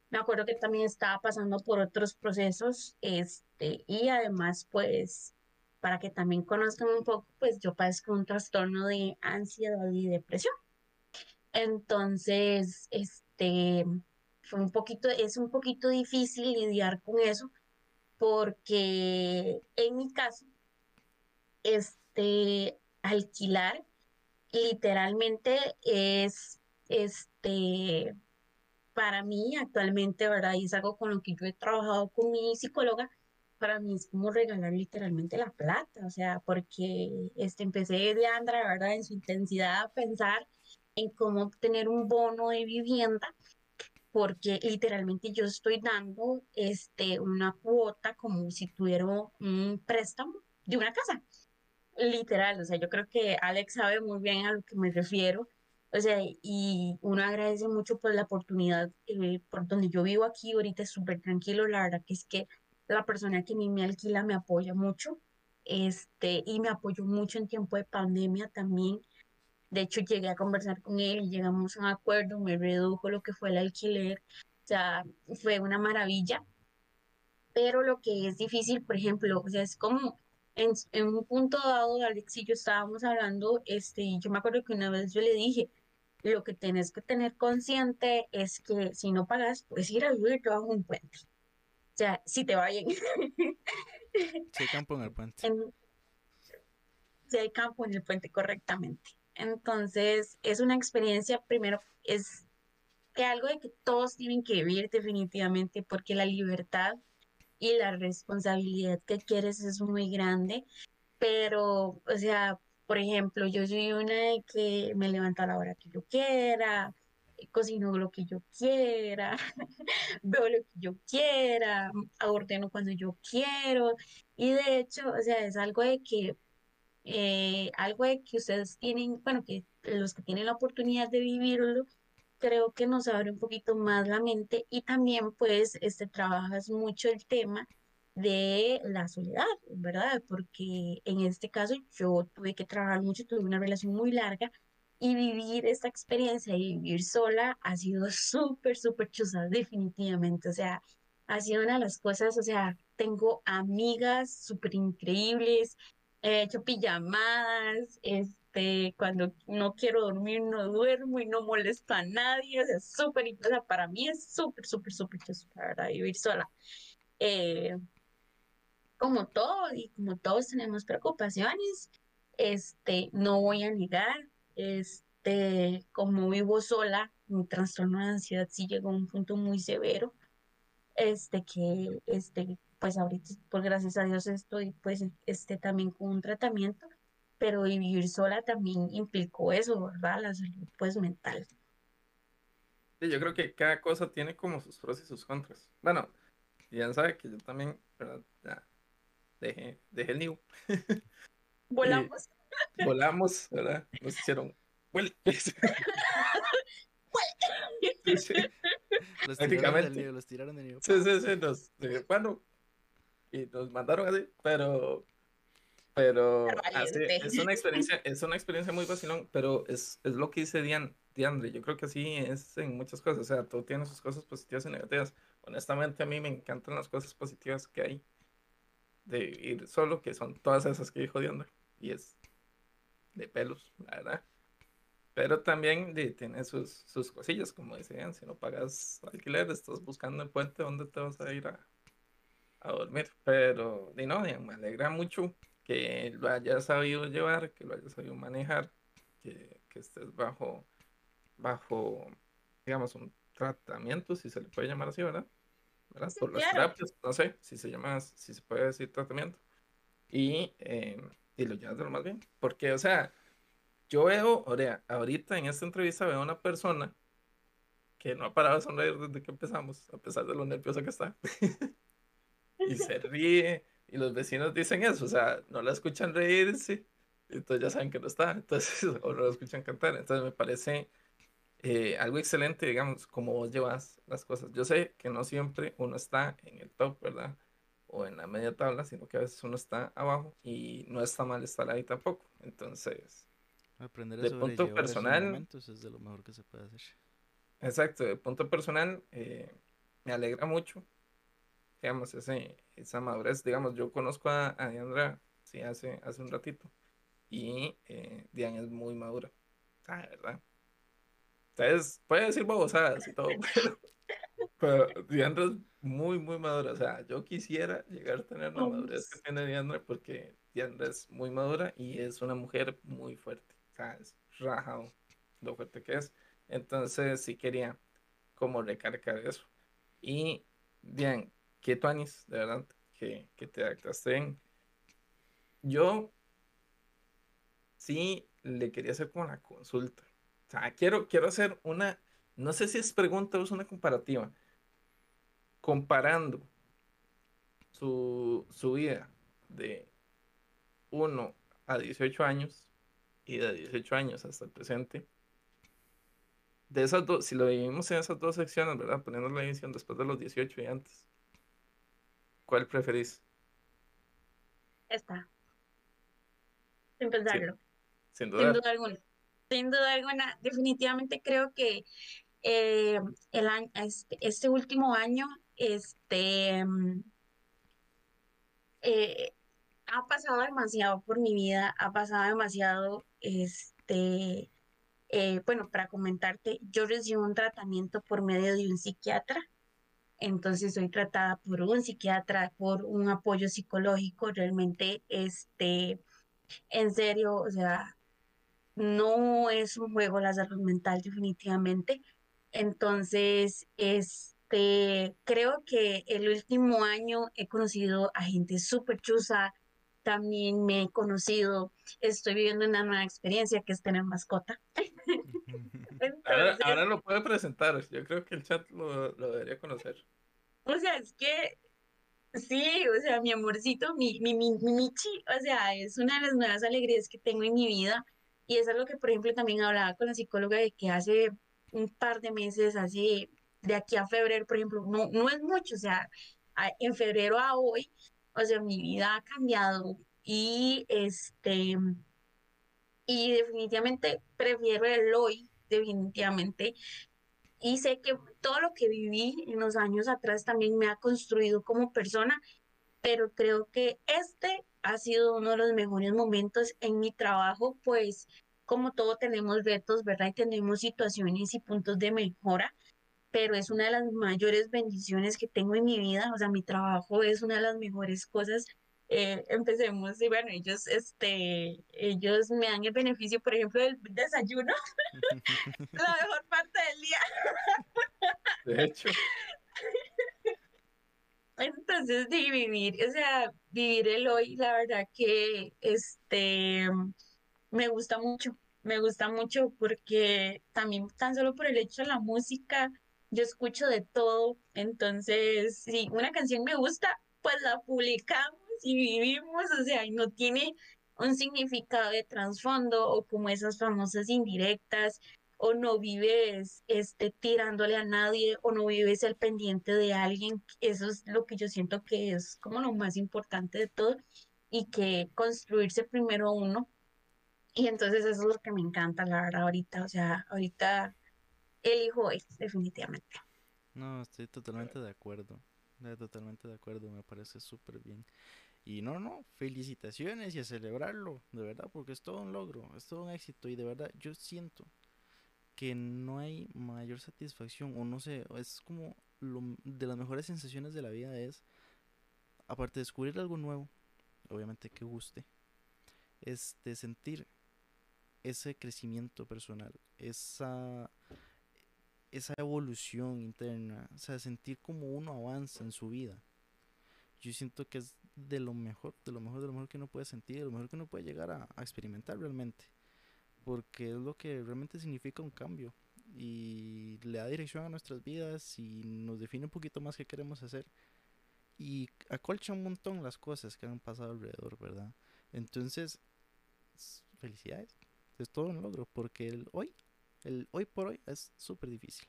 me acuerdo que también estaba pasando por otros procesos, este, y además, pues, para que también conozcan un poco, pues yo padezco un trastorno de ansiedad y depresión. Entonces, este, fue un poquito, es un poquito difícil lidiar con eso, porque en mi caso, este, alquilar literalmente es, este, para mí actualmente, ¿verdad? Y es algo con lo que yo he trabajado con mi psicóloga, para mí es como regalar literalmente la plata, o sea, porque este, empecé de Andra, ¿verdad? En su intensidad a pensar en cómo obtener un bono de vivienda, porque literalmente yo estoy dando este, una cuota como si tuviera un préstamo de una casa. Literal, o sea, yo creo que Alex sabe muy bien a lo que me refiero. O sea, y uno agradece mucho por la oportunidad, eh, por donde yo vivo aquí ahorita es súper tranquilo, la verdad que es que la persona que mí me alquila me apoya mucho, este, y me apoyó mucho en tiempo de pandemia también. De hecho, llegué a conversar con él y llegamos a un acuerdo, me redujo lo que fue el alquiler, o sea, fue una maravilla. Pero lo que es difícil, por ejemplo, o sea, es como en, en un punto dado, Alex y yo estábamos hablando, este, y yo me acuerdo que una vez yo le dije, lo que tienes que tener consciente es que si no pagas, puedes ir a vivir bajo un puente. O sea, si te va bien. Si hay campo en el puente. En- si hay campo en el puente correctamente. Entonces, es una experiencia, primero, es que algo de que todos tienen que vivir definitivamente, porque la libertad y la responsabilidad que quieres es muy grande, pero, o sea, por ejemplo, yo soy una de que me levanto a la hora que yo quiera, cocino lo que yo quiera, veo lo que yo quiera, ordeno cuando yo quiero, y de hecho, o sea, es algo de que, eh, algo de que ustedes tienen, bueno, que los que tienen la oportunidad de vivirlo, creo que nos abre un poquito más la mente y también pues este trabajas mucho el tema de la soledad, ¿verdad? Porque en este caso yo tuve que trabajar mucho, tuve una relación muy larga y vivir esta experiencia de vivir sola ha sido súper, súper chusa, definitivamente. O sea, ha sido una de las cosas, o sea, tengo amigas súper increíbles, he hecho pijamadas, este, cuando no quiero dormir no duermo y no molesto a nadie, o sea, súper, o sea, para mí es súper, súper, súper verdad, vivir sola. Eh, como todo y como todos tenemos preocupaciones, este, no voy a negar, este, como vivo sola, mi trastorno de ansiedad sí llegó a un punto muy severo, este, que, este, pues ahorita, por gracias a Dios estoy, pues, este, también con un tratamiento, pero vivir sola también implicó eso, ¿verdad? La salud pues mental. Sí, yo creo que cada cosa tiene como sus pros y sus contras. Bueno, ya sabe que yo también, ¿verdad? Ya dejé, dejé el nido. Volamos. Y volamos, ¿verdad? Nos hicieron. Well. Sí, sí. Los tiraron del nido, los tiraron del nido. Sí, sí, sí, nos, bueno, y nos mandaron así, pero, pero, así, es una experiencia, es una experiencia muy vacilón, pero es, es lo que dice Dian, Diandre, yo creo que así es en muchas cosas, o sea, todo tiene sus cosas positivas y negativas, honestamente a mí me encantan las cosas positivas que hay de vivir solo, que son todas esas que dijo Diandre, y es de pelos, la verdad. Pero también de, tiene sus, sus cosillas, como decían, si no pagas alquiler, estás buscando el puente donde te vas a ir a, a dormir. Pero, de no, me alegra mucho que lo hayas sabido llevar, que lo hayas sabido manejar, que, que estés bajo, bajo, digamos, un tratamiento, si se le puede llamar así, ¿verdad? ¿Verdad? Sí, Por las claro. terapias, no sé si se llama, si se puede decir tratamiento. Y, eh, y lo llevas de lo más bien. Porque, o sea, yo veo, Orea, ahorita en esta entrevista veo a una persona que no ha parado de sonreír desde que empezamos, a pesar de lo nerviosa que está. Y se ríe, y los vecinos dicen eso, o sea, no la escuchan reírse, entonces ya saben que no está, entonces, o no la escuchan cantar. Entonces me parece eh, algo excelente, digamos, como vos llevas las cosas. Yo sé que no siempre uno está en el top, ¿verdad? O en la media tabla, sino que a veces uno está abajo y no está mal estar ahí tampoco. Entonces, Aprender De a punto sobrellevar esos personal- es de lo mejor que se puede hacer. Exacto, de punto personal, eh, me alegra mucho, digamos, ese, esa madurez, digamos, yo conozco a, a Diandra, sí, hace, hace un ratito, y eh, Dian es muy madura, de verdad. Entonces, puede decir babosadas y todo, pero, pero Diandra es muy, muy madura, o sea, yo quisiera llegar a tener la madurez que tiene Diandra, porque Diandra es muy madura y es una mujer muy fuerte, o sea, es rajado lo fuerte que es. Entonces sí quería como recargar eso. Y bien, que tú Anis, de verdad, que, que te adaptaste bien. Yo sí le quería hacer como la consulta. O sea, quiero, quiero hacer una, no sé si es pregunta o es una comparativa. Comparando su, su vida de 1 a 18 años y de 18 años hasta el presente de esas dos, si lo dividimos en esas dos secciones, ¿verdad? Poniendo la división después de los 18 y antes. ¿Cuál preferís? Está. Sin pensarlo. Sin Sin duda. duda alguna. Sin duda alguna. Definitivamente creo que eh, el año, este, este último año, este, mm, eh, ha pasado demasiado por mi vida, ha pasado demasiado, este, eh, bueno, para comentarte, yo recibo un tratamiento por medio de un psiquiatra, entonces soy tratada por un psiquiatra, por un apoyo psicológico, realmente, este, en serio, o sea, no es un juego la salud mental definitivamente, entonces, este, creo que el último año he conocido a gente súper chusa, también me he conocido, estoy viviendo una nueva experiencia que es tener mascota. Ahora, ahora lo puede presentar. Yo creo que el chat lo, lo debería conocer. o sea, es que sí, o sea, mi amorcito, mi, mi, mi, mi Michi, o sea, es una de las nuevas alegrías que tengo en mi vida. Y eso es lo que, por ejemplo, también hablaba con la psicóloga de que hace un par de meses, así, de aquí a febrero, por ejemplo, no, no es mucho, o sea, en febrero a hoy, o sea, mi vida ha cambiado y este, y definitivamente prefiero el hoy, definitivamente. Y sé que todo lo que viví en los años atrás también me ha construido como persona, pero creo que este ha sido uno de los mejores momentos en mi trabajo, pues como todo tenemos retos, ¿verdad? Y tenemos situaciones y puntos de mejora, pero es una de las mayores bendiciones que tengo en mi vida, o sea, mi trabajo es una de las mejores cosas. Eh, empecemos, y bueno, ellos, este, ellos me dan el beneficio, por ejemplo, del desayuno, la mejor parte del día. De hecho, Entonces, de vivir, o sea, vivir el hoy, la verdad que, este, me gusta mucho, me gusta mucho porque también tan solo por el hecho de la música, yo escucho de todo, entonces si una canción me gusta, pues la publicamos y vivimos, o sea, y no tiene un significado de trasfondo o como esas famosas indirectas, o no vives este, tirándole a nadie, o no vives al pendiente de alguien, eso es lo que yo siento que es como lo más importante de todo y que construirse primero uno y entonces eso es lo que me encanta, la verdad, ahorita. O sea, ahorita elijo es definitivamente. No, estoy totalmente de acuerdo. Estoy totalmente de acuerdo, me parece súper bien. Y no, no, felicitaciones y a celebrarlo, de verdad, porque es todo un logro, es todo un éxito y de verdad yo siento que no hay mayor satisfacción o no sé, es como lo, de las mejores sensaciones de la vida es, aparte de descubrir algo nuevo, obviamente que guste, es de sentir ese crecimiento personal, esa, esa evolución interna, o sea, sentir como uno avanza en su vida. Yo siento que es de lo mejor, de lo mejor, de lo mejor que uno puede sentir, de lo mejor que uno puede llegar a, experimentar realmente. Porque es lo que realmente significa un cambio y le da dirección a nuestras vidas y nos define un poquito más qué queremos hacer y acolcha un montón las cosas que han pasado alrededor, ¿verdad? Entonces, felicidades es todo un logro, porque el hoy, el hoy por hoy es súper difícil.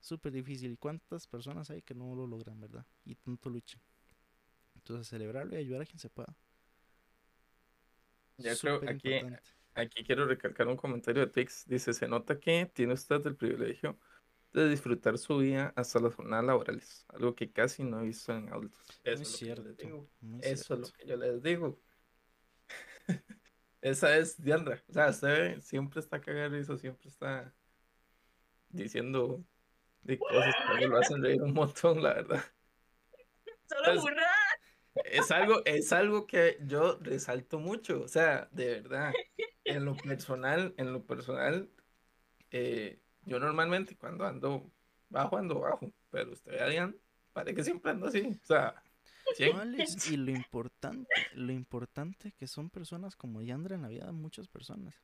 Súper difícil. ¿Y cuántas personas hay que no lo logran, verdad? Y tanto luchan. Entonces, celebrarlo y ayudar a quien se pueda. Ya creo, aquí, aquí quiero recalcar un comentario de Tix. Dice, se nota que tiene usted el privilegio de disfrutar su vida hasta las jornadas laborales, algo que casi no he visto en adultos. Eso es, cierto, Eso es lo que yo les digo. Esa es Diandra. O sea, usted siempre está cagando siempre está diciendo de cosas que lo hacen reír un montón, la verdad. Solo Es algo, es algo que yo resalto mucho, o sea, de verdad. En lo personal, en lo personal, eh, yo normalmente cuando ando bajo, ando bajo, pero usted vean, parece que siempre ando así, o sea, y lo importante, lo importante que son personas como Yandra en la vida de muchas personas.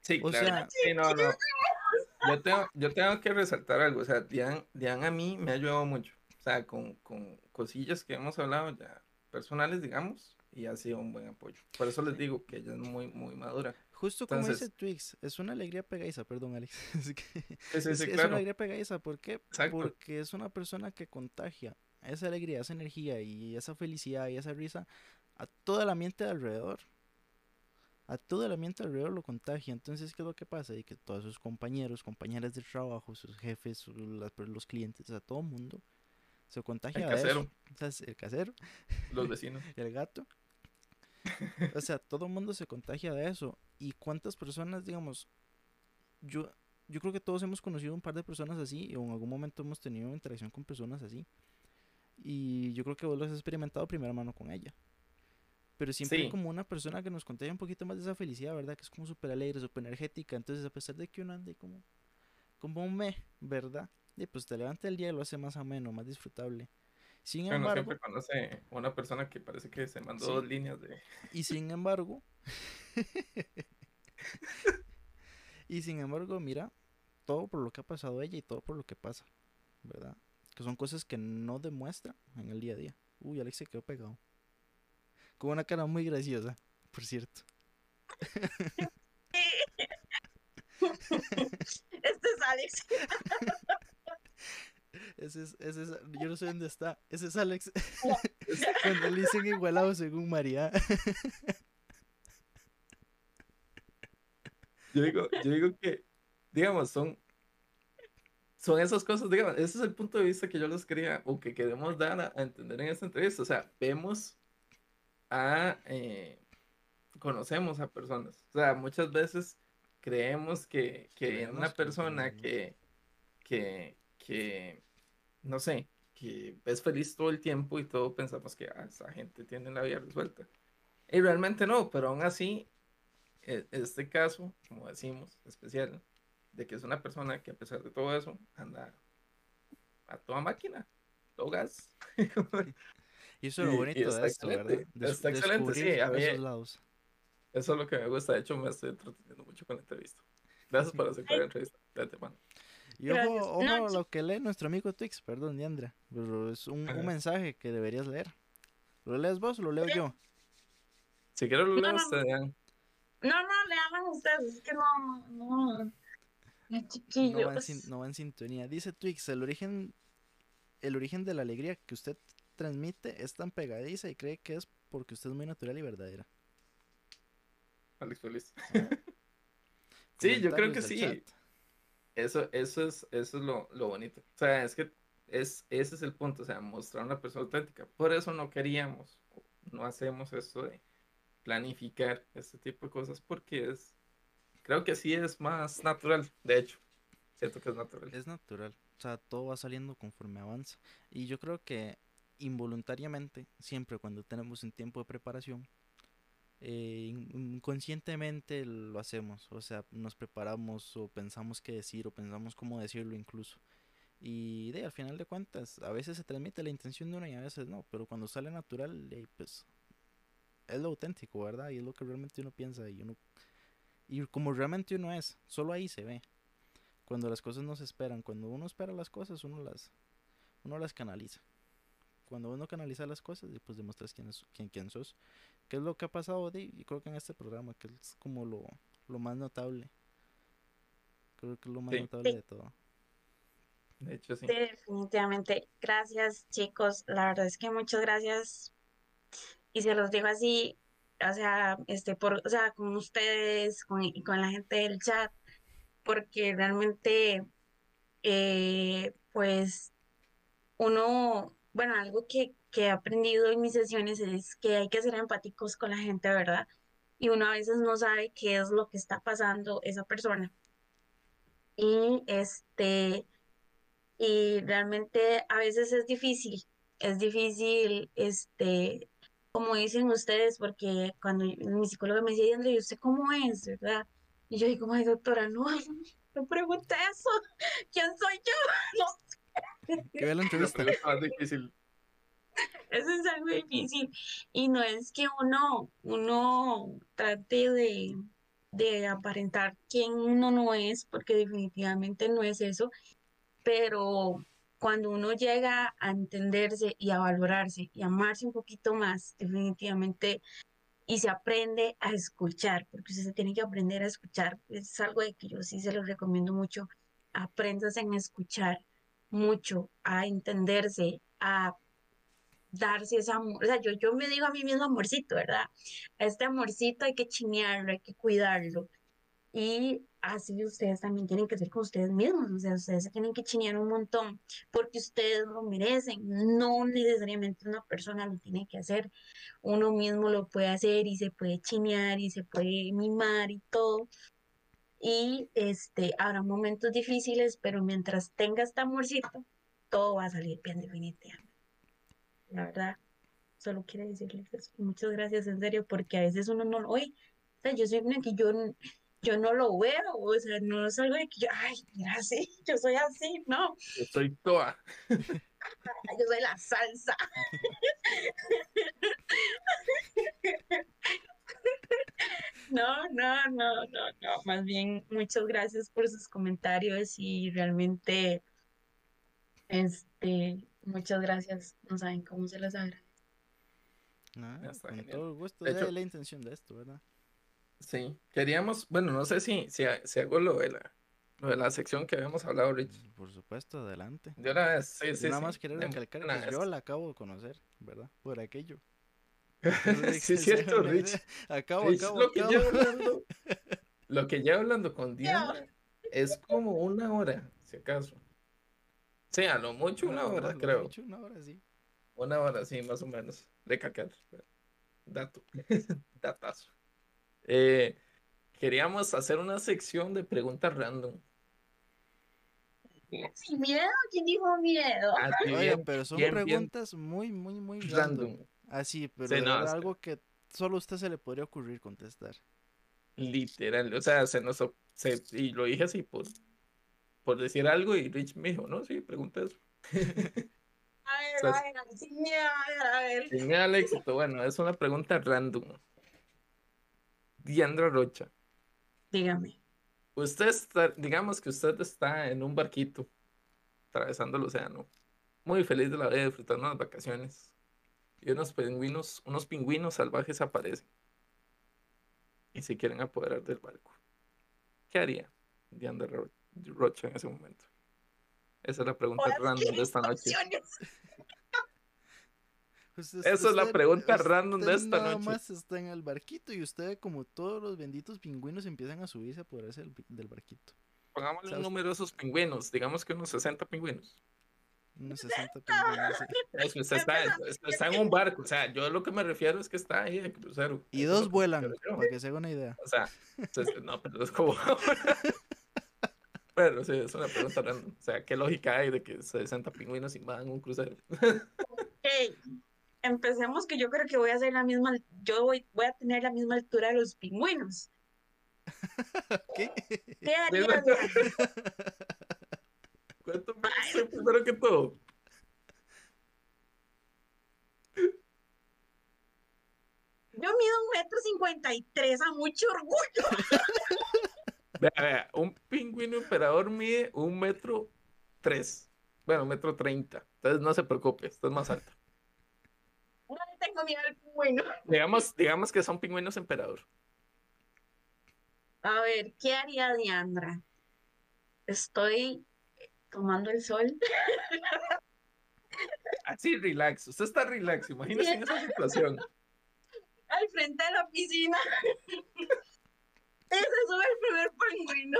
Sí, o sea, sí, no, no. Yo tengo, yo tengo que resaltar algo, o sea, Dian, Dian a mí me ha ayudado mucho, o sea, con, con cosillas que hemos hablado ya personales, digamos, y ha sido un buen apoyo. Por eso les digo que ella es muy, muy madura. Justo como dice Twix, es una alegría pegadiza, perdón Alex. es, es, una alegría pegadiza, ¿por qué? Porque es una persona que contagia esa alegría, esa energía y esa felicidad y esa risa a todo el ambiente de alrededor. A todo el ambiente alrededor lo contagia. Entonces, ¿qué es lo que pasa? Y que todos sus compañeros, compañeras de trabajo, sus jefes, los clientes, a todo el mundo se contagia el casero. el casero. Los vecinos. el gato. o sea, todo el mundo se contagia de eso. ¿Y cuántas personas, digamos, yo, yo creo que todos hemos conocido un par de personas así, o en algún momento hemos tenido interacción con personas así. Y yo creo que vos lo has experimentado primera mano con ella. Pero siempre como una persona que nos contagia un poquito más de esa felicidad, ¿verdad? Que es como súper alegre, súper energética. Entonces, a pesar de que uno ande como, como un me, ¿verdad? Y pues te levanta el día y lo hace más ameno, más disfrutable. Sin embargo. siempre conoce una persona que parece que se mandó dos líneas de. Y sin embargo. y sin embargo, mira, todo por lo que ha pasado ella y todo por lo que pasa, ¿verdad? Que son cosas que no demuestra en el día a día. Uy, Alex se quedó pegado. Con una cara muy graciosa, por cierto. este es Alex. Ese es, ese es, yo no sé dónde está. Ese es Alex. Cuando le dicen igualado según María. yo digo, yo digo que, digamos, son son esas cosas, digamos, ese es el punto de vista que yo les quería o que queremos dar a, entender en esta entrevista. O sea, vemos a, eh, conocemos a personas. O sea, muchas veces creemos que, que una persona que, que, que, no sé, que es feliz todo el tiempo y todo pensamos que ah, esa gente tiene la vida resuelta. Y realmente no, pero aún así, e, este caso, como decimos, especial, de que es una persona que a pesar de todo eso anda a toda máquina, todo gas. y eso es lo bonito de esto, ¿verdad? está excelente, sí, a mí, Eso es lo que me gusta. De hecho, me estoy entreteniendo mucho con la entrevista. Gracias por aceptar la entrevista. Vete, mano. Y ojo, ojo No, lo que lee nuestro amigo Twix, perdón, Diandra. Pero es un, un mensaje que deberías leer. ¿Lo lees vos o lo leo yo? Si quieres lo No, leo, no, ustedes vean. No, no, le hablan ustedes, es que no, no, no. No va, en, sin- no va en sintonía. Dice Twix, el origen, el origen de la alegría que usted transmite es tan pegadiza y cree que es porque usted es muy natural y verdadera. Alex feliz. Sí, yo creo que sí. chat. Eso, eso es, eso es lo, lo bonito. O sea, es que es, ese es el punto, o sea, mostrar una persona auténtica. Por eso no queríamos, no hacemos esto de planificar este tipo de cosas, porque es, creo que sí es más natural, de hecho. Siento que es natural. Es natural. O sea, todo va saliendo conforme avanza. Y yo creo que involuntariamente, siempre cuando tenemos un tiempo de preparación, eh, in- inconscientemente lo hacemos. O sea, nos preparamos o pensamos qué decir o pensamos cómo decirlo incluso. Y de, al final de cuentas, a veces se transmite la intención de uno y a veces no. Pero cuando sale natural, eh, pues es lo auténtico, ¿verdad? Y es lo que realmente uno piensa y uno... Y como realmente uno es, solo ahí se ve cuando las cosas no se esperan. Cuando uno espera las cosas, uno las, uno las canaliza. Cuando uno canaliza las cosas, y pues demuestras quién, es, quién, quién sos. ¿Qué es lo que ha pasado? Y creo que en este programa, que es como lo, lo más notable. Creo que es lo más Sí. notable Sí. de todo. De hecho, sí. Sí, definitivamente. Gracias, chicos. La verdad es que muchas gracias. Y se los digo así, o sea, este, por, o sea, con ustedes, con, y con la gente del chat, porque realmente, eh, pues, uno, bueno, algo que, que he aprendido en mis sesiones es que hay que ser empáticos con la gente, ¿verdad? Y uno a veces no sabe qué es lo que está pasando esa persona. Y este, y realmente a veces es difícil, es difícil, este, como dicen ustedes, porque cuando mi psicóloga me decía, "Diandra, ¿y usted cómo es, verdad? Y yo digo, ay, doctora, no, no pregunte eso, ¿quién soy yo? No Que vea la La entrevista. pregunta más difícil. Eso es algo difícil. Y no es que uno, uno trate de, de aparentar quién uno no es, porque definitivamente no es eso, pero cuando uno llega a entenderse y a valorarse y a amarse un poquito más, definitivamente, y se aprende a escuchar, porque usted se tiene que aprender a escuchar, es algo de que yo sí se lo recomiendo mucho, aprendas en escuchar mucho, a entenderse, a darse ese amor, o sea, yo, yo me digo a mí mismo amorcito, ¿verdad? Este amorcito hay que chinearlo, hay que cuidarlo. Y así ustedes también tienen que ser con ustedes mismos, o sea, ustedes se tienen que chinear un montón porque ustedes lo merecen, no necesariamente una persona lo tiene que hacer, uno mismo lo puede hacer y se puede chinear y se puede mimar y todo. Y este, habrá momentos difíciles, pero mientras tenga este amorcito, todo va a salir bien definitivamente. La verdad, solo quiero decirles eso. Muchas gracias, en serio, porque a veces uno no lo oye. O sea, yo soy una que yo, yo no lo veo, o sea, no es algo de que yo, ay, mira, sí, yo soy así, no, Yo soy toa. yo soy la salsa. No, no, no, no, no, más bien muchas gracias por sus comentarios y realmente, este, muchas gracias, no saben cómo se los agradezco. Ah, con genial. todo el gusto. De esa hecho- es la intención de esto, ¿verdad? Sí. Queríamos, bueno, no sé si, si, ha- si hago lo de la, lo de la sección que habíamos hablado, Rich. Por supuesto, adelante. De una vez, sí, sí, Nada sí. más querer de recalcar que yo la acabo de conocer, ¿verdad? Por aquello. sí, es cierto, Rich. Acabo, Rich, acabo, lo que acabo. llevo hablando, lo que llevo hablando con Diana es como una hora, si acaso. Sí, a lo mucho una No, hora, lo creo. mucho una hora, sí. Una hora, sí, más o menos. De cacar. Dato. Datazo. Eh, queríamos hacer una sección de preguntas random. Sin miedo, ¿quién dijo miedo? Oye, bien, pero son bien, bien preguntas muy, muy, muy random. random. Así, pero Sí, no, que- algo que solo a usted se le podría ocurrir contestar. Literal. O sea, se nos. se- y lo dije así por, por decir algo y Rich me dijo, no, sí, pregunta eso. A ver, a ver, sin miedo, a ver, a ver. Éxito. Bueno, es una pregunta random. Diandra Rocha, Dígame. usted está, digamos que usted está en un barquito atravesando el océano, muy feliz de la vida, disfrutando las vacaciones, y unos pingüinos, unos pingüinos salvajes aparecen y se quieren apoderar del barco. ¿Qué haría Diandra Ro- Rocha en ese momento? Esa es la pregunta random de esta noche. Usted- Esa es la pregunta usted random de esta nada noche. más está en el barquito y usted, como todos los benditos pingüinos, empiezan a subirse a apoderarse del, del barquito. Pongámosle un número de esos pingüinos, digamos que unos 60 pingüinos. Unos 60 pingüinos. sí. Es está, está- está en un barco, o sea, yo lo que me refiero es que está ahí en crucero. Y Eso es dos vuelan, para que se haga una idea. O sea, entonces, no, pero es como. Bueno, sí, es una pregunta random. O sea, ¿qué lógica hay de que 60 pingüinos invadan un crucero? Ok, Empecemos que yo creo que voy a hacer la misma, yo voy, voy a tener la misma altura de los pingüinos. ¿Qué? ¿Qué haría? Digo, Diana? ¿Cuánto mide primero que todo? Yo mido un metro cincuenta y tres a mucho orgullo. Vea, vea, un pingüino emperador mide un metro tres. Bueno, un metro treinta. Entonces no se preocupe, esto es más alto. No le tengo miedo al pingüino. Digamos, digamos que son pingüinos emperador. A ver, ¿qué haría Diandra? Estoy tomando el sol. Así, relax. Usted está relax. Imagínese en esa situación. al frente de la piscina. Ese sube el primer pingüino.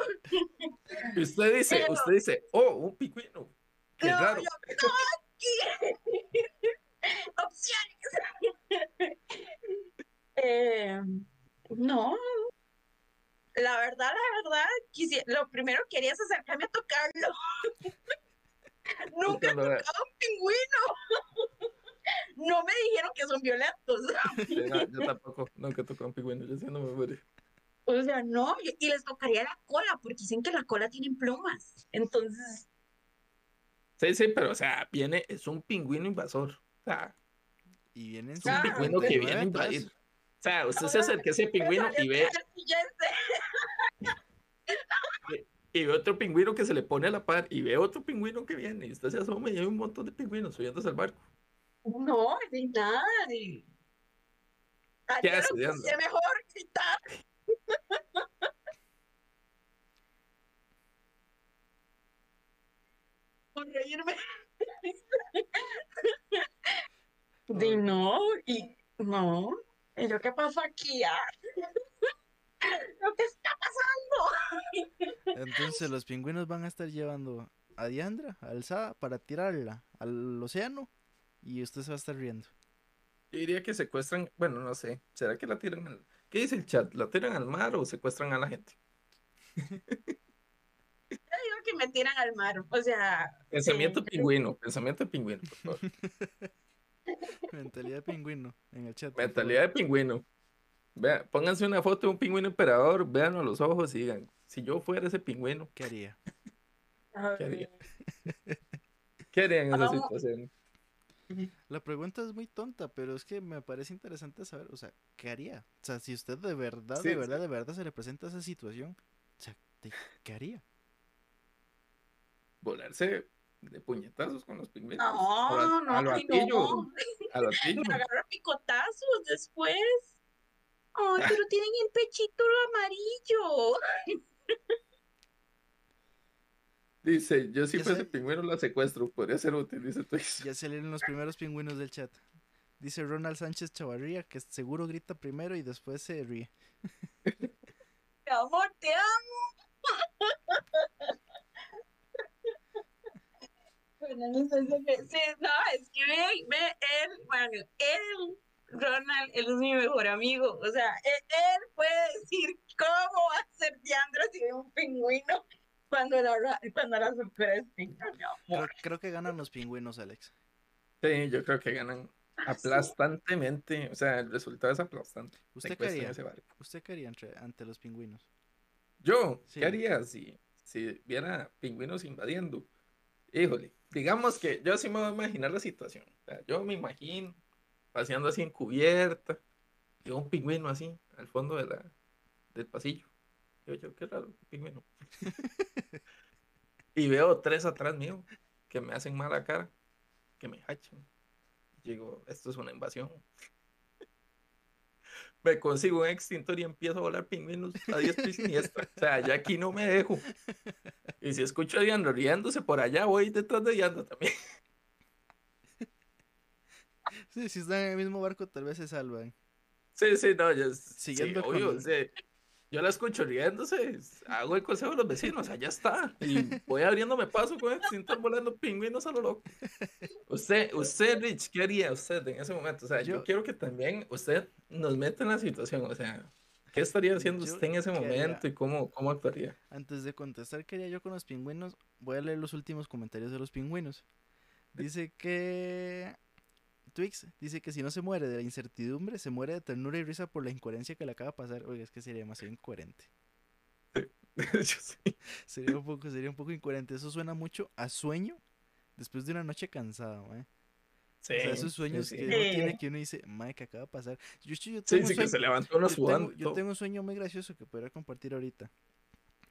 Y usted dice, Pero- usted dice, oh, un pingüino. Qué No, raro. yo, no. Opciones. Eh, no. La verdad, la verdad, quisi- lo primero que quería es acercarme a tocarlo. Nunca he tocado un pingüino. No me dijeron que son violentos. Sí, no, yo tampoco, nunca tocó un pingüino, yo sí no me muero. O sea, no, y y les tocaría la cola, porque dicen que la cola tiene plumas. Entonces, Sí, sí, pero o sea, viene, es un pingüino invasor. O sea, Y vienen es un pingüino que 59 viene a invadir. O sea, usted se acerca a ese pingüino y ve, y ve otro pingüino que se le pone a la par y ve otro pingüino que viene y usted se asoma y hay un montón de pingüinos subiéndose al barco. No, de nada. ¿Qué hace, mejor gritar. Por reírme. De no, y no. ¿Y yo qué pasó aquí? ah? ¿Lo que está pasando? Entonces los pingüinos van a estar llevando a Diandra alzada para tirarla al océano y usted se va a estar riendo. Yo diría que secuestran, bueno, no sé, ¿será que la tiran al... ¿Qué dice el chat? ¿La tiran al mar o secuestran a la gente? Yo digo que me tiran al mar. O sea, Pensamiento sí. pingüino, pensamiento pingüino, por favor. Mentalidad de pingüino en el chat. Mentalidad de pingüino. Vea, pónganse una foto de un pingüino emperador, véanlo a los ojos y digan, si yo fuera ese pingüino. ¿Qué haría? ¿Qué haría? ¿qué haría en esa situación? La pregunta es muy tonta, pero es que me parece interesante saber, o sea, ¿qué haría? O sea, si usted de verdad, Sí, de sí. verdad, de verdad se le presenta esa situación, o sea, ¿de- ¿qué haría? Volarse de puñetazos con los pingüinos. No, A no, a lo ay, atillo, no. a lo atillo. Me agarra picotazos después. Ay, pero tienen el pechito amarillo. Dice, yo si Ya fuese pingüino la secuestro, podría ser útil, dice Twix. Ya salieron los primeros pingüinos del chat. Dice Ronald Sánchez Chavarría que seguro grita primero y después se ríe. Mi amor, te amo. Sí, no, es que ve, ve, él, bueno, él, Ronald, él es mi mejor amigo. O sea, él, él puede decir cómo va a ser Diandra si ve un pingüino cuando la, ra- cuando la sorprende. Mi Creo, amor. creo que ganan los pingüinos, Alex. Sí, yo creo que ganan aplastantemente. O sea, el resultado es aplastante. ¿Usted qué haría? ese barco. ¿Usted qué haría entre- ante los pingüinos? Yo, Sí. ¿qué haría si, si viera pingüinos invadiendo? Híjole, digamos que yo sí me voy a imaginar la situación. O sea, yo me imagino paseando así en cubierta y un pingüino así al fondo de la, del pasillo. Yo, yo, qué raro, pingüino. y veo tres atrás mío que me hacen mala cara, que me hachan. Digo, esto es una invasión. Me consigo un extintor y empiezo a volar pingüinos a diestra y siniestra. O sea, ya aquí no me dejo. Y si escucho a Diandro riéndose por allá, voy detrás de Diandro también. Sí, si están en el mismo barco, tal vez se salvan. Sí, sí, no, yo, Siguiendo sí, obvio, con- sí. Yo la escucho riéndose, hago el consejo de los vecinos, allá está. Y voy abriéndome paso con el extintor volando pingüinos a lo loco. Usted, usted, Rich, ¿qué haría usted en ese momento? O sea, yo, Yo- quiero que también usted nos meta en la situación. O sea, ¿qué estaría haciendo usted en ese qué haría. momento y cómo, cómo actuaría? Antes de contestar, quería yo con los pingüinos. Voy a leer los últimos comentarios de los pingüinos. Dice que. Twix dice que si no se muere de la incertidumbre, se muere de ternura y risa por la incoherencia que le acaba de pasar. Oiga, es que sería demasiado incoherente. yo sí. Sería un poco, sería un poco incoherente. Eso suena mucho a sueño después de una noche cansada, mae. Sí, O sea, esos sueños sí. que uno tiene que uno dice, mae, que acaba de pasar. Yo, tengo un sí, que sueño- se levantó uno yo sudando. tengo, yo un sueño muy gracioso que podría compartir ahorita.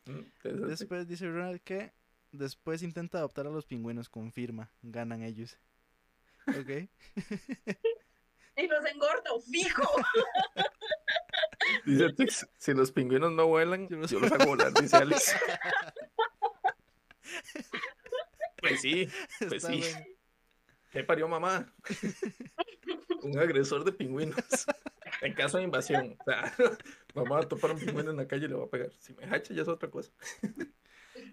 Mm. Después dice Ronald que después intenta adoptar a los pingüinos, confirma, ganan ellos. Ok. Y los engordo, fijo. Dice Tix, si los pingüinos no vuelan, Yo yo los- los, hago volar, dice Alex. pues sí, pues Está sí. bueno. ¿Qué parió mamá? un agresor de pingüinos. En caso de invasión. O sea, mamá va a topar un pingüino en la calle y le va a pegar. Si me hacha ya es otra cosa.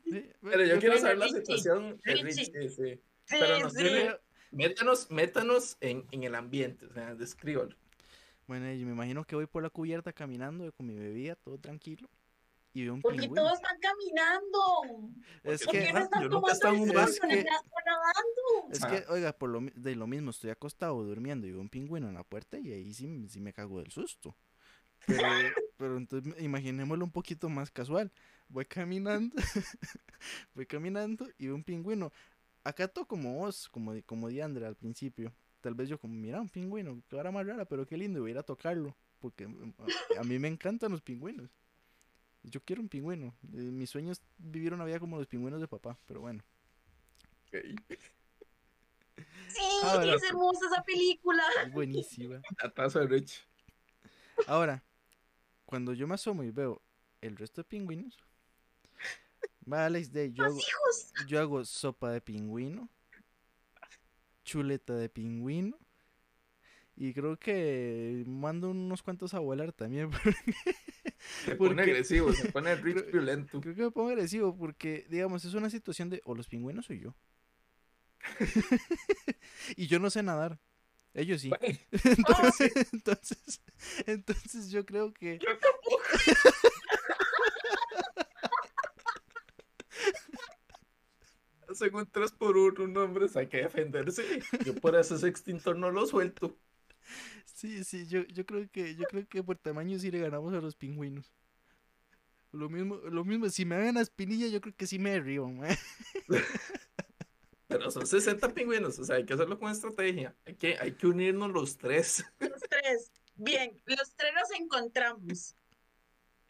Sí, Pero yo quiero saber la situación de Richie. Richie. sí, sí. Sí, Pero nos sí. tiene- Métanos, métanos en, en el ambiente, o sea, descríbalo. Bueno, y me imagino que voy por la cubierta caminando con mi bebida, todo tranquilo. Y veo un Porque pingüino. todos van caminando. Es Porque ¿Por qué que, no están yo tomando un el sol Es que- es que, oiga, por lo, de lo mismo, estoy acostado durmiendo y veo un pingüino en la puerta y ahí sí, sí me cago del susto. Pero, pero entonces imaginémoslo un poquito más casual. Voy caminando, voy caminando y veo un pingüino. Acá todo como vos, como, di- como Diandra al principio. Tal vez yo como, mira, un pingüino, qué hora más rara, pero qué lindo, voy a ir a tocarlo. Porque mm, a, a mí me encantan los pingüinos. Yo quiero un pingüino. Eh, Mi sueño es vivir una vida como los pingüinos de papá, pero bueno. Sí, Ahora, es hermosa esa película. Es buenísima. La taza de Rich. Ahora, cuando yo me asomo y veo el resto de pingüinos, Alex Day, yo hago, yo hago sopa de pingüino, chuleta de pingüino, y creo que mando unos cuantos a volar también. Se ¿Por pone agresivo, se pone Rich Creo- violento. Creo que me pongo agresivo porque, digamos, es una situación de o los pingüinos soy yo. y yo no sé nadar. Ellos sí. Entonces, entonces, entonces yo creo que yo tampoco. Hacen un 3 por 1 hombres, hay que defenderse. Yo por eso ese extintor no lo suelto. sí, sí, yo, yo creo que yo creo que por tamaño sí le ganamos a los pingüinos. Lo mismo, lo mismo, si me hagan la espinilla, yo creo que sí me derribo, mae. Pero son 60 pingüinos, o sea, hay que hacerlo con estrategia. Hay que, hay que unirnos los tres. Los tres. Bien, los tres nos encontramos.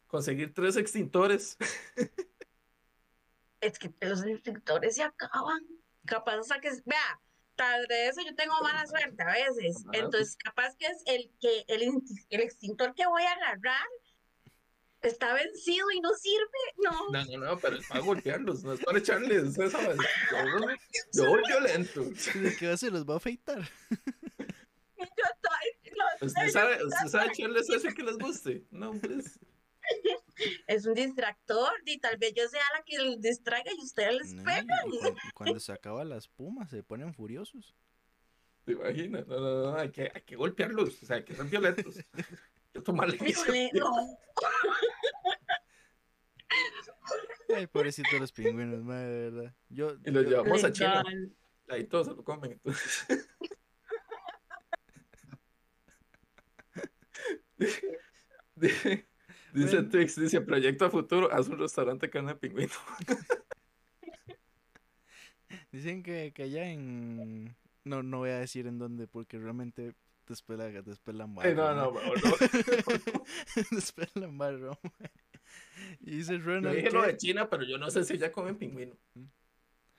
Conseguir tres extintores. Es que los extintores se acaban. Capaz, o sea, que, vea, tal de eso yo tengo mala suerte a veces. Ajá. Entonces, capaz que es el que el, el extintor que voy a agarrar está vencido y no sirve. No, No, no, no, pero es para golpearlos, no es para echarles esa Yo, yo voy violento. ¿De qué se los va a afeitar? yo estoy- ¿Usted sabe, usted sabe echarles eso que les guste? No, pues. es un distractor y tal vez yo sea la que los distraiga y ustedes les No, pegan. cuando se acaba la espuma se ponen furiosos. ¿Te imaginas? No, no, no, hay que, hay que golpearlos, o sea, que ser violentos. Hay que tomarle no. Ay, pobrecitos los pingüinos, mae, de verdad. Yo, Y los yo- llevamos a China. Ahí todos se lo comen. Entonces. Dice. Twix, dice proyecto a futuro, haz un restaurante carne de pingüino. Dicen que, que allá en... No, no voy a decir en dónde porque realmente Después la, después la embarro. Ay, no, no, mejor no. después la embarro. Y dice Yo Ronald dije lo de China, pero yo no sé si ya comen pingüino.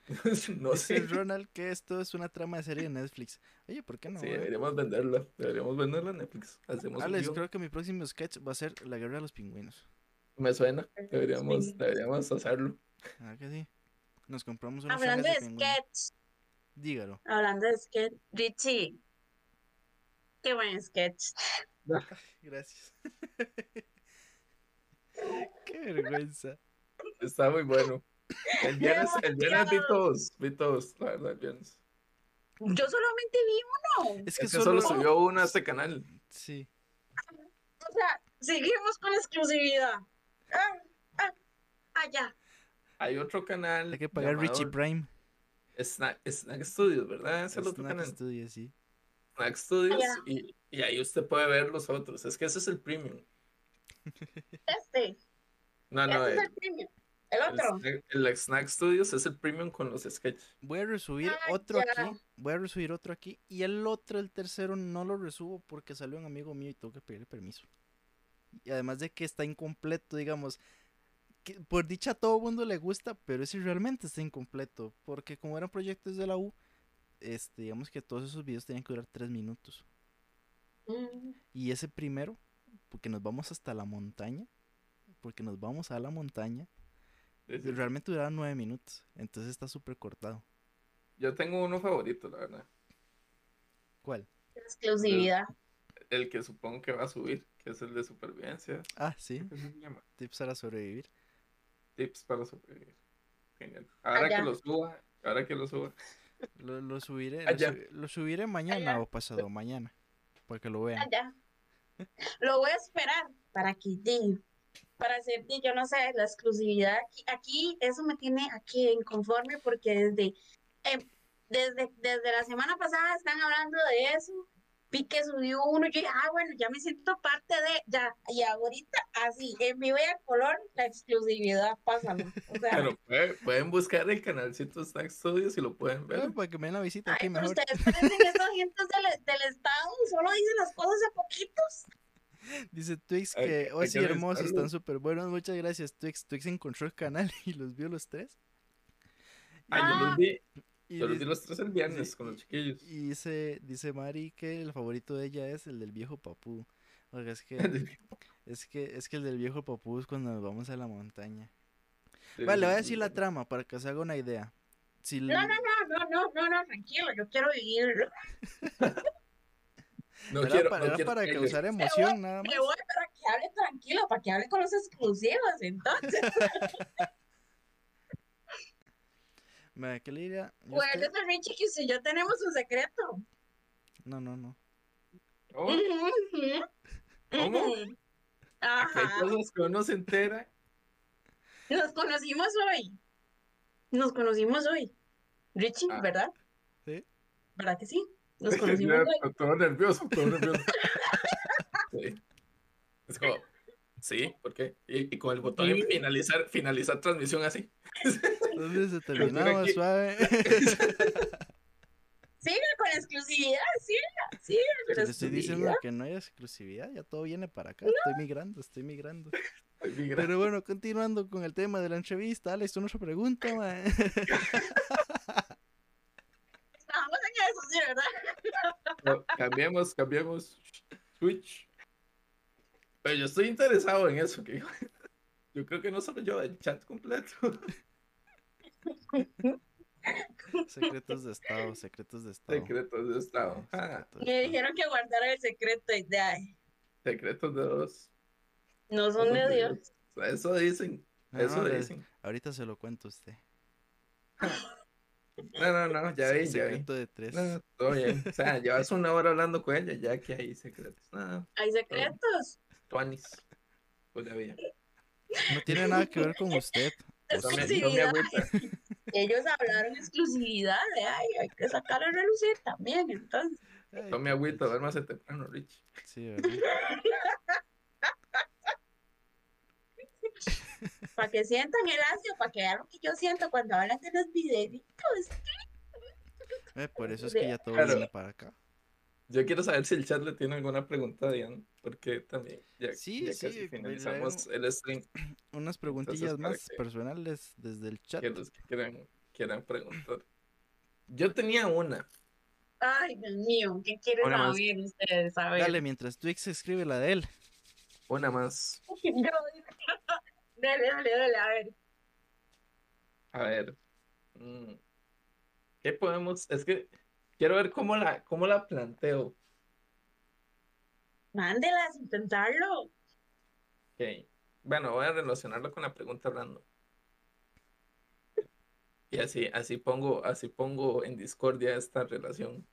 no dice sé. Ronald que esto es una trama de serie de Netflix. Oye, ¿por qué no? Sí, mae? deberíamos venderla. Deberíamos venderla en Netflix. Hacemos Alex, creo que mi próximo sketch va a ser La Guerra de los Pingüinos. Me suena. Deberíamos, deberíamos hacerlo. ¿Ah, que sí? Nos compramos unos Hablando de pingüino. sketch, Dígalo. hablando de sketch, Richie, qué buen sketch. Gracias. qué vergüenza. Está muy bueno. El viernes, el viernes vi todos. Vi todos, la verdad, el viernes. Yo solamente vi uno. Es que, Es que solo subió uno a este canal. Sí. O sea, seguimos con exclusividad. Ah, ah, ah, ya. Hay otro canal. Hay que pagar Richie Prime. Snack, Snack Studios, ¿verdad? Es el otro Snack canal. Studio, sí. Snack Studios. Ya. Y, y ahí usted puede ver los otros. Es que ese es el premium. Este, No, no, ese es el, el premio. El el otro. Snack, el Snack Studios es el premium con los sketches. Voy a resubir Ah, otro ya. aquí. Voy a resubir otro aquí. Y el otro, el tercero, no lo resubo porque salió un amigo mío y tengo que pedirle permiso. Y además de que está incompleto, digamos. Que por dicha a todo mundo le gusta, pero ese realmente está incompleto. Porque como eran proyectos de la U, este, digamos que todos esos videos tenían que durar tres minutos. Mm, Y ese primero, porque nos vamos hasta la montaña. Porque nos vamos a la montaña. Sí, sí. Realmente duraba nueve minutos. Entonces está súper cortado. Yo tengo uno favorito, la verdad. ¿Cuál? Exclusividad. El que supongo que va a subir, que es el de supervivencia. Ah, sí. ¿Qué se llama? Tips para sobrevivir. Tips para sobrevivir. Genial. Ahora que lo suba, ahora que lo suba. Lo, lo subiré, lo, lo subiré mañana o pasado mañana. Para que lo vean. ya. Lo voy a esperar para que llegue. Para hacer, yo no sé, la exclusividad aquí, aquí, eso me tiene aquí inconforme porque desde, em, desde, desde la semana pasada están hablando de eso. Vi que subió uno, yo dije, ah, bueno, ya me siento parte de, ya, y ahorita así, en vivo y a color, la exclusividad, pásalo. O sea, Pero puede- pueden buscar el canalcito Snack Studios y lo pueden ver. Ah, para que me den la visita ay, aquí pero mejor. ustedes parecen estos gentes del, del Estado, solo dicen las cosas a poquitos. Dice Twix que hoy sí hermosos, están súper buenos. Muchas gracias, Twix. Twix encontró el canal y los vio los tres. Ah, yo los vi, Y, yo los dice- vi los tres el viernes sí, con los chiquillos. y dice, dice Mari que el favorito de ella es el del viejo papú. Oiga, es que, es que, es que el del viejo papú es cuando nos vamos a la montaña. Sí, Vale, le voy a decir la trama para que se haga una idea. Si No, no, no, no, no, no, no, tranquilo, yo quiero vivirlo. No era quiero, para, no era quiero para que- causar emoción nada más. Me voy para que hable tranquilo, para que hable con los exclusivos, entonces. Mira, ¿qué le diría? Yo es que- Acuérdate, Richie, que si yo tenemos un secreto. No, no, no. Oh, ¿Cómo? hay Ajá. cosas que uno se entera. Nos conocimos hoy. Nos conocimos hoy. Richie, Ah. ¿verdad? Sí. ¿Verdad que sí? Nos conocimos Ya, todo nervioso, todo nervioso. Sí. Es como, sí, ¿por qué? Y, y con el botón de Sí. finalizar, finalizar transmisión así. Entonces se terminaba suave. Sigue con la exclusividad, sigue, sigue con la Le estoy diciendo exclusividad. que no hay exclusividad, ya todo viene para acá. Estoy migrando, estoy migrando. Pero bueno, continuando con el tema de la entrevista, Alex, tú nuestra pregunta, mae. Estábamos en eso, sí, ¿verdad? No, cambiemos, cambiemos. Switch. Pero yo estoy interesado en eso. Que yo creo que no solo yo, el chat completo. Secretos de Estado, secretos de Estado. Secretos de Estado. Ah, Secretos de Me Estado. dijeron que guardara el secreto y de ay, secretos de dos. no son de Dios. Eso dicen. No, Eso no, dicen. ahorita se lo cuento a usted. No, no, no, ya vi, ya vi. Secreto de tres. No, todo bien. O sea, llevas una hora hablando con ella, ya que hay secretos. No, Hay secretos. tuanis. Pues ya vi. No tiene nada que ver con usted. Es Tome, que tome sí, agüita. Ellos hablaron exclusividad de ay, hay que sacar a relucir también, entonces. Tome agüita, duérmase temprano, Rich. Sí, ¿verdad? Para que sientan el ácido, para que vean lo que yo siento cuando hablan de los videitos. Eh, por eso es que ya todo Claro. viene para acá. Yo quiero saber si el chat le tiene alguna pregunta a Diane, porque también ya, Sí, ya sí, casi finalizamos el stream. Unas preguntillas más personales desde el chat. Que los que quieran, quieran preguntar. Yo tenía una. Ay, Dios mío, ¿qué quieren Una más. saber ustedes? A ver. Dale, mientras Twix escribe la de él. Una más. Yo- dale, dale, dale, a ver. A ver. mm, ¿Qué podemos? Es que quiero ver cómo la, cómo la planteo. Mándelas, intentarlo. Ok. Bueno, voy a relacionarlo con la pregunta random. Y así, así pongo, así pongo en discordia esta relación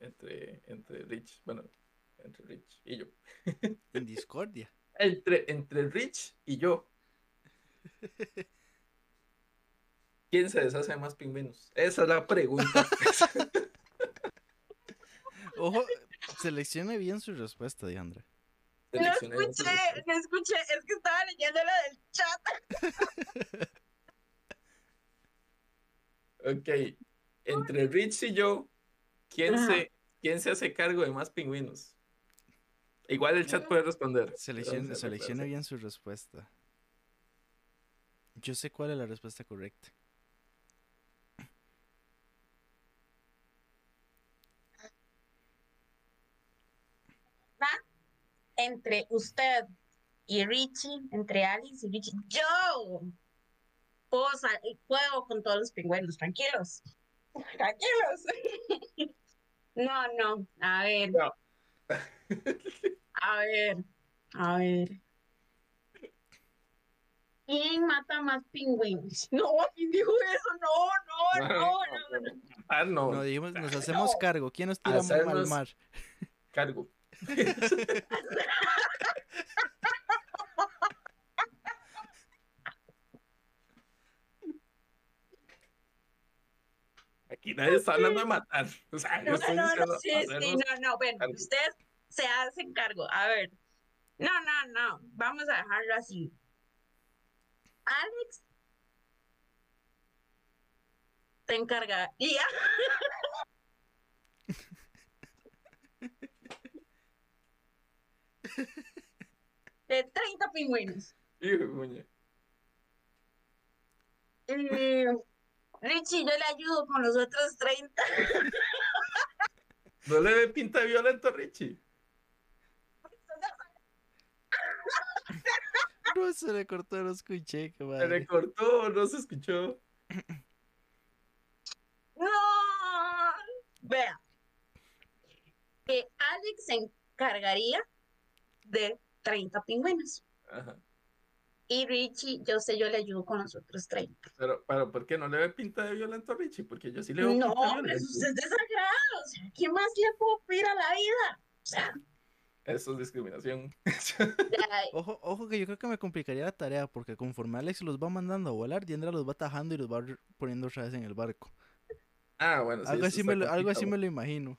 entre, entre Rich, bueno, entre Rich y yo. En discordia. Entre, entre Rich y yo. ¿Quién se deshace de más pingüinos? Esa es la pregunta. Ojo, seleccione bien su respuesta, Diandra. No escuché, no escuché, es que estaba leyendo la del chat. Ok. Entre Rich y yo, ¿quién Ajá. se, ¿quién se hace cargo de más pingüinos? Igual el chat puede responder. Seleccione, seleccione bien su respuesta. Yo sé cuál es la respuesta correcta. Entre usted y Richie, entre Alice y Richie, yo puedo, puedo con todos los pingüinos, tranquilos. Tranquilos. No, no, a ver. No. A ver, a ver. ¿Quién mata más pingüinos? No, ¿quién dijo eso? No, no, no, no. no. Ah, no. No, dijimos, nos hacemos cargo. ¿Quién nos tira al Hacernos- mar? Cargo. Aquí nadie está hablando de matar. O sea, yo No, no, no, diciendo sí, sí, hacernos no, no, bueno, cargo. ustedes se hacen cargo. A ver, no, no, no, vamos a dejarlo así. Alex te encargaría de 30 pingüinos. Richie, yo le ayudo con los otros 30. No le ve pinta violento Richie. No se le cortó, no escuché, qué Se madre. le cortó, no se escuchó. No. Vea. Que Alex se encargaría de 30 pingüinos. Ajá. Y Richie, yo sé, yo le ayudo con los otros 30. Pero, pero, ¿por qué no le ve pinta de violento a Richie? Porque yo sí le veo No, pinta de hombre, eso violento. es desagrado. O sea, ¿qué más le puedo pedir a la vida? O sea, Eso es discriminación. Ojo, ojo que yo creo que me complicaría la tarea porque conforme Alex los va mandando a volar, Diandra los va tajando y los va poniendo otra vez en el barco. Ah, bueno, sí. algo, así me lo, algo así me lo imagino.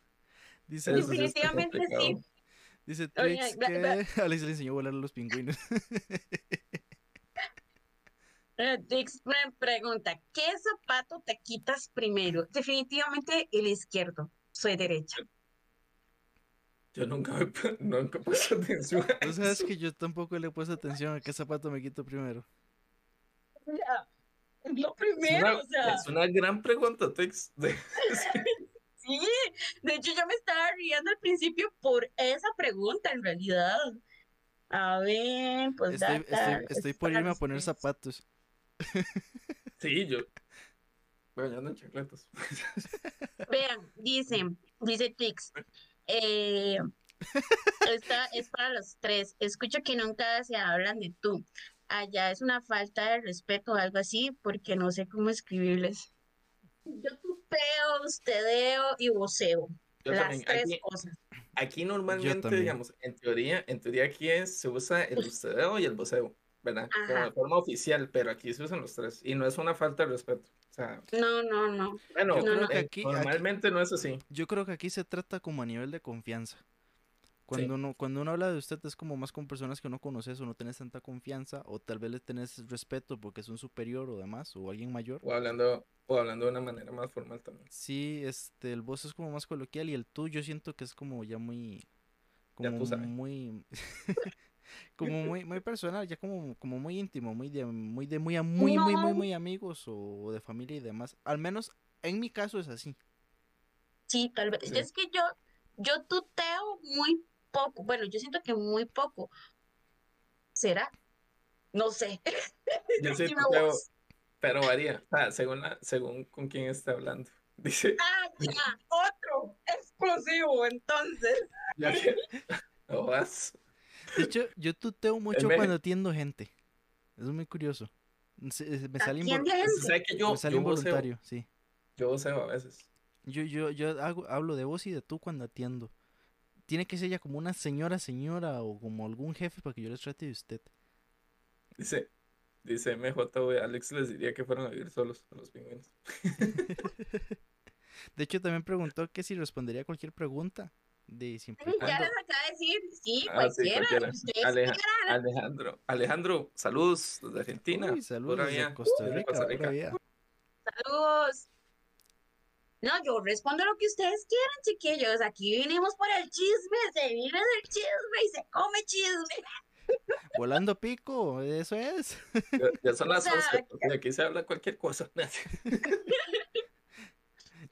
Dice, Definitivamente sí. dice Oye, ve- que Alex le enseñó a volar a los pingüinos. eh, Dix me pregunta, ¿qué zapato te quitas primero? Definitivamente el izquierdo. Soy derecha. Yo nunca nunca puse atención a Tú sabes eso. que yo tampoco le he puesto atención a qué zapato me quito primero. Ya, es lo Es primero, una, o sea. es una gran pregunta, Tex. Sí, de hecho yo me estaba riendo al principio por esa pregunta en realidad. A ver, pues Estoy, estoy, estoy por irme a poner zapatos. Sí, yo. Bueno, yo ando en chancletas. Vean, dice, dice Tix, eh, esta es para los tres. Escucho que nunca se hablan de tú. Allá es una falta de respeto o algo así, porque no sé cómo escribirles. Yo tupeo, ustedeo y voceo. Yo las también. tres Aquí, cosas. aquí normalmente, digamos, en teoría, en teoría aquí es- se usa el ustedeo y el voceo, ¿verdad? Como de forma oficial, pero aquí se usan los tres. Y no es una falta de respeto. Sea, No, no, no. bueno, Yo creo no. que aquí- aquí- normalmente no es así. Yo creo que aquí se trata como a nivel de confianza. Cuando, uno, cuando uno habla de usted es como más con personas que no conoces o no tenés tanta confianza o tal vez le tenés respeto porque es un superior o demás o alguien mayor. O hablando, o hablando de una manera más formal también. Sí, este, el voz es como más coloquial y el tú yo siento que es como ya muy, Ya tú sabes. muy, como muy, muy personal, ya como, como muy íntimo, muy de, muy de, muy, muy, muy, muy, muy amigos o de familia y demás. Al menos en mi caso es así. Sí, tal vez. Sí. Es que yo, yo tuteo muy poco. Bueno, yo siento que muy poco. ¿Será? No sé. Yo sí tuteo, pero varía, según, la- según con quién esté hablando. Dice, Ah, ya, otro explosivo, entonces. ya que no vas. De hecho, yo tuteo mucho cuando atiendo gente. Es muy curioso. Se- Me sale, invol- Atiende a gente. ¿Sabes que yo, me sale yo voceo, involuntario, sí. yo voceo a veces. Yo, yo, yo hago, hablo de vos y de tú cuando atiendo. Tiene que ser ya como una señora, señora o como algún jefe para que yo les trate de usted. Dice, dice MJ, Alex les diría que fueron a vivir solos a los pingüinos. De hecho, también preguntó que si respondería a cualquier pregunta. De siempre y Ya les acaba de decir, sí, Ah, sí, cualquiera. cualquiera. Ustedes Aleja- quieran. Alejandro, Alejandro, saludos desde Argentina. Uy, saludos desde Costa Rica, Costa Rica. Saludos. No, yo respondo lo que ustedes quieran, chiquillos. Aquí vinimos por el chisme, se vive del chisme y se come chisme. Volando pico, eso es. Ya, ya son las sea, 11, porque aquí se habla cualquier cosa.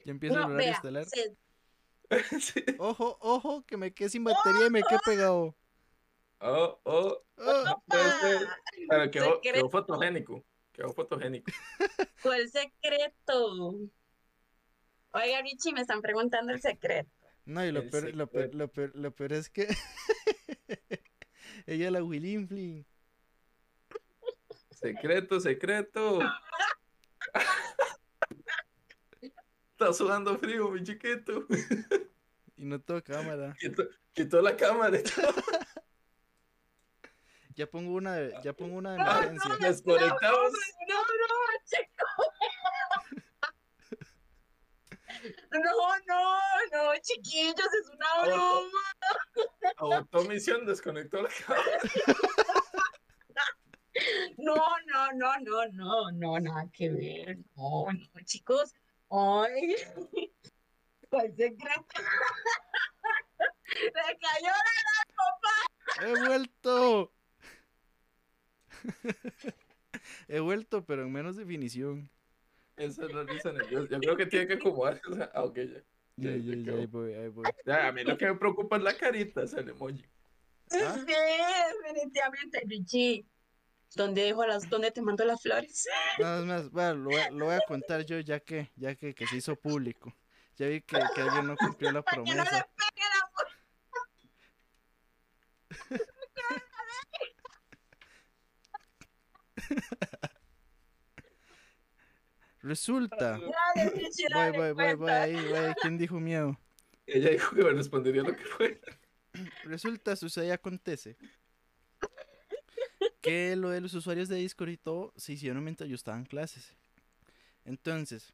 Ya empieza No, horario vea, estelar. se- Sí. Ojo, ojo, que me quedé sin batería y me quedé pegado. Oh, oh. ¡Opa! pero quedó, quedó fotogénico. Quedó fotogénico. ¿Cuál secreto? Oiga, Richie, me están preguntando el secreto. No, y lo El peor, lo, peor, lo, peor, lo peor es que ella la William Flynn. Secreto, secreto. Está sudando frío, mi chiquito. Y no tengo cámara. Quitó, quitó la cámara. Ya pongo una de, ya pongo una de Ah, emergencia. Desconectamos. No, no, chico. No, no, no, chiquillos, es una broma. Abortó misión, desconectó la cámara. No, no, no, no, no, no, nada que ver. No, no, chicos. Ay, ¿cuál secreto? Le cayó ¡He vuelto! He vuelto, pero en menos definición. Esa es la risa nerviosa. Yo creo que tiene que acomodarse. o sea, ah, ok, ya. Ya, Ya, ya, ahí voy, ahí voy. Ya, a mí lo que me preocupa es la carita, es el emoji. ¿Ah? Sí, definitivamente, Richie. ¿Dónde dejo las, dónde te mando las flores? Nada más, bueno, lo, voy a- lo voy a contar yo ya que, ya que, que se hizo público. Ya vi que, que alguien no cumplió la Para que no le promesa. pegue la Resulta. Voy, voy, voy, voy ahí, voy. ¿Quién dijo miedo? Ella dijo que me respondería lo que fue. Resulta, sucede y acontece que lo de los usuarios de Discord y todo se hicieron mientras yo estaba en clases. Entonces,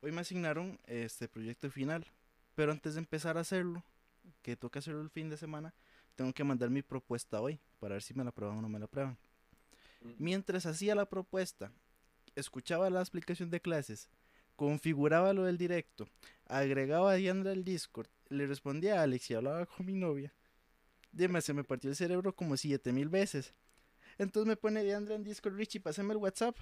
hoy me asignaron este proyecto final, pero antes de empezar a hacerlo, que toca hacerlo el fin de semana, tengo que mandar mi propuesta hoy para ver si me la aprueban o no me la aprueban. Mientras hacía la propuesta, escuchaba la explicación de clases, configuraba lo del directo, agregaba a Diandra al Discord, le respondía a Alex y hablaba con mi novia. Dime, se me partió el cerebro como siete mil veces. Entonces me pone Diandra en Discord, Richie, pásame el WhatsApp.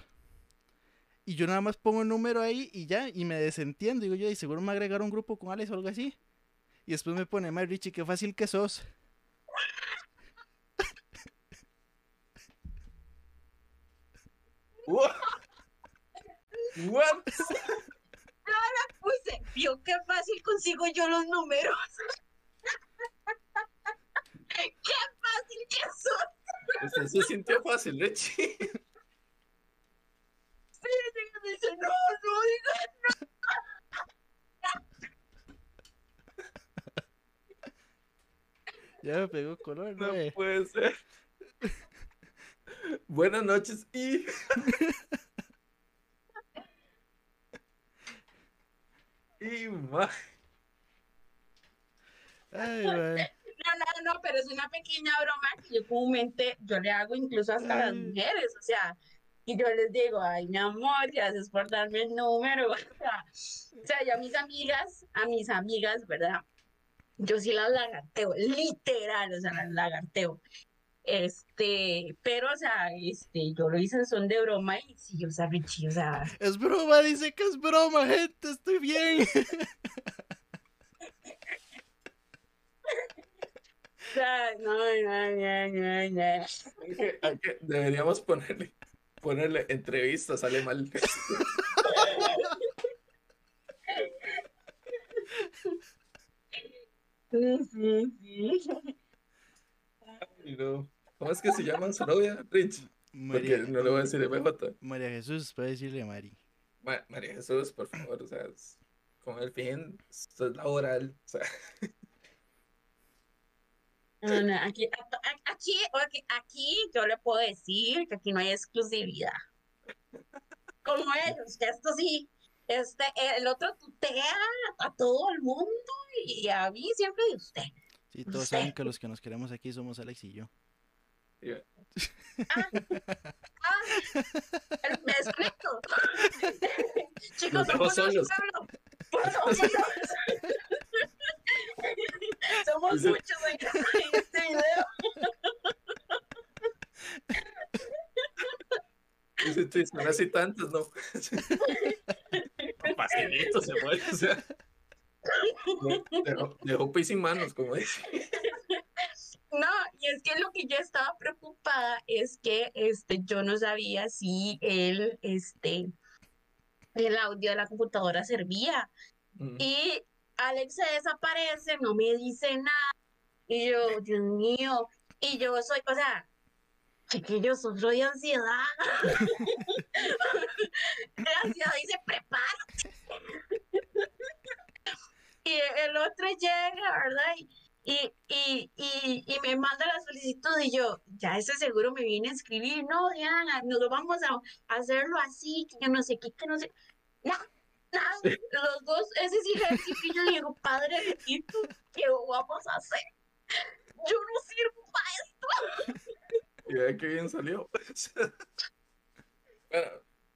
Y yo nada más pongo el número ahí y ya, y me desentiendo. Digo yo, y seguro me agregaron un grupo con Alex o algo así. Y después me pone, May Richie, qué fácil que sos. What? What? Puse, vio qué fácil consigo yo los números. qué fácil que son. Se sintió fácil, Lechi. Sí, y me dice, no, no, diga. Ya me pegó color, No güey. puede ser. Buenas noches y. y ma- Ay, güey. No, nada no, pero es una pequeña broma que yo comúnmente, yo le hago incluso hasta a las Mm. mujeres, o sea, y yo les digo, ay, mi amor, gracias por darme el número, o sea, o sea, yo a mis amigas, a mis amigas, ¿verdad? Yo sí las lagarteo, literal, o sea, las lagarteo. Este, pero, o sea, este, yo lo hice en son de broma y sí, o sea, Richie, o sea, Es broma, dice que es broma, gente, estoy bien. o sea, no, no, no, no, no. Hay que- hay que- deberíamos ponerle, ponerle entrevista, sale mal. Sí, sí, sí. Ay, no. ¿Cómo es que se llama su novia, Rich? Porque no le voy a decir MJ. María Jesús, puede decirle Mari. Ma- María Jesús, por favor, o sea, es- con el fin, esto es laboral, o sea, No, no, aquí, aquí, aquí yo le puedo decir que aquí no hay exclusividad. Como ellos, que esto sí, este, el otro tutea a todo el mundo y a mí siempre de usted. Sí, todos Usted. saben que los que nos queremos aquí somos Alex y yo. Ah, el- me desconecto. Chicos, dejo somos solos. pueblo. Somos solos. Somos muchos en este video. Chis, no así tantos, ¿no? Pastelito se muere, o sea. No, Dejó, dejó pis sin manos, como dice. No, y es que lo que yo estaba preocupada es que este, yo no sabía si el, este, el audio de la computadora servía. Mm. Y Alex se desaparece, no me dice nada. Y yo, Dios mío, y yo soy, o sea, chiquillos, sufro de ansiedad. La ansiedad dice, prepárate. y el otro llega, ¿verdad? Y, y, y, y me manda la solicitud y yo, ya ese seguro me viene a escribir, no, Diana, nos vamos a, hacerlo así, que yo no sé qué, que no sé. Nada, nada, los dos, ese silencio que yo digo, padre bendito, ¿qué vamos a hacer? Yo no sirvo para esto. Y vea qué bien salió. bueno,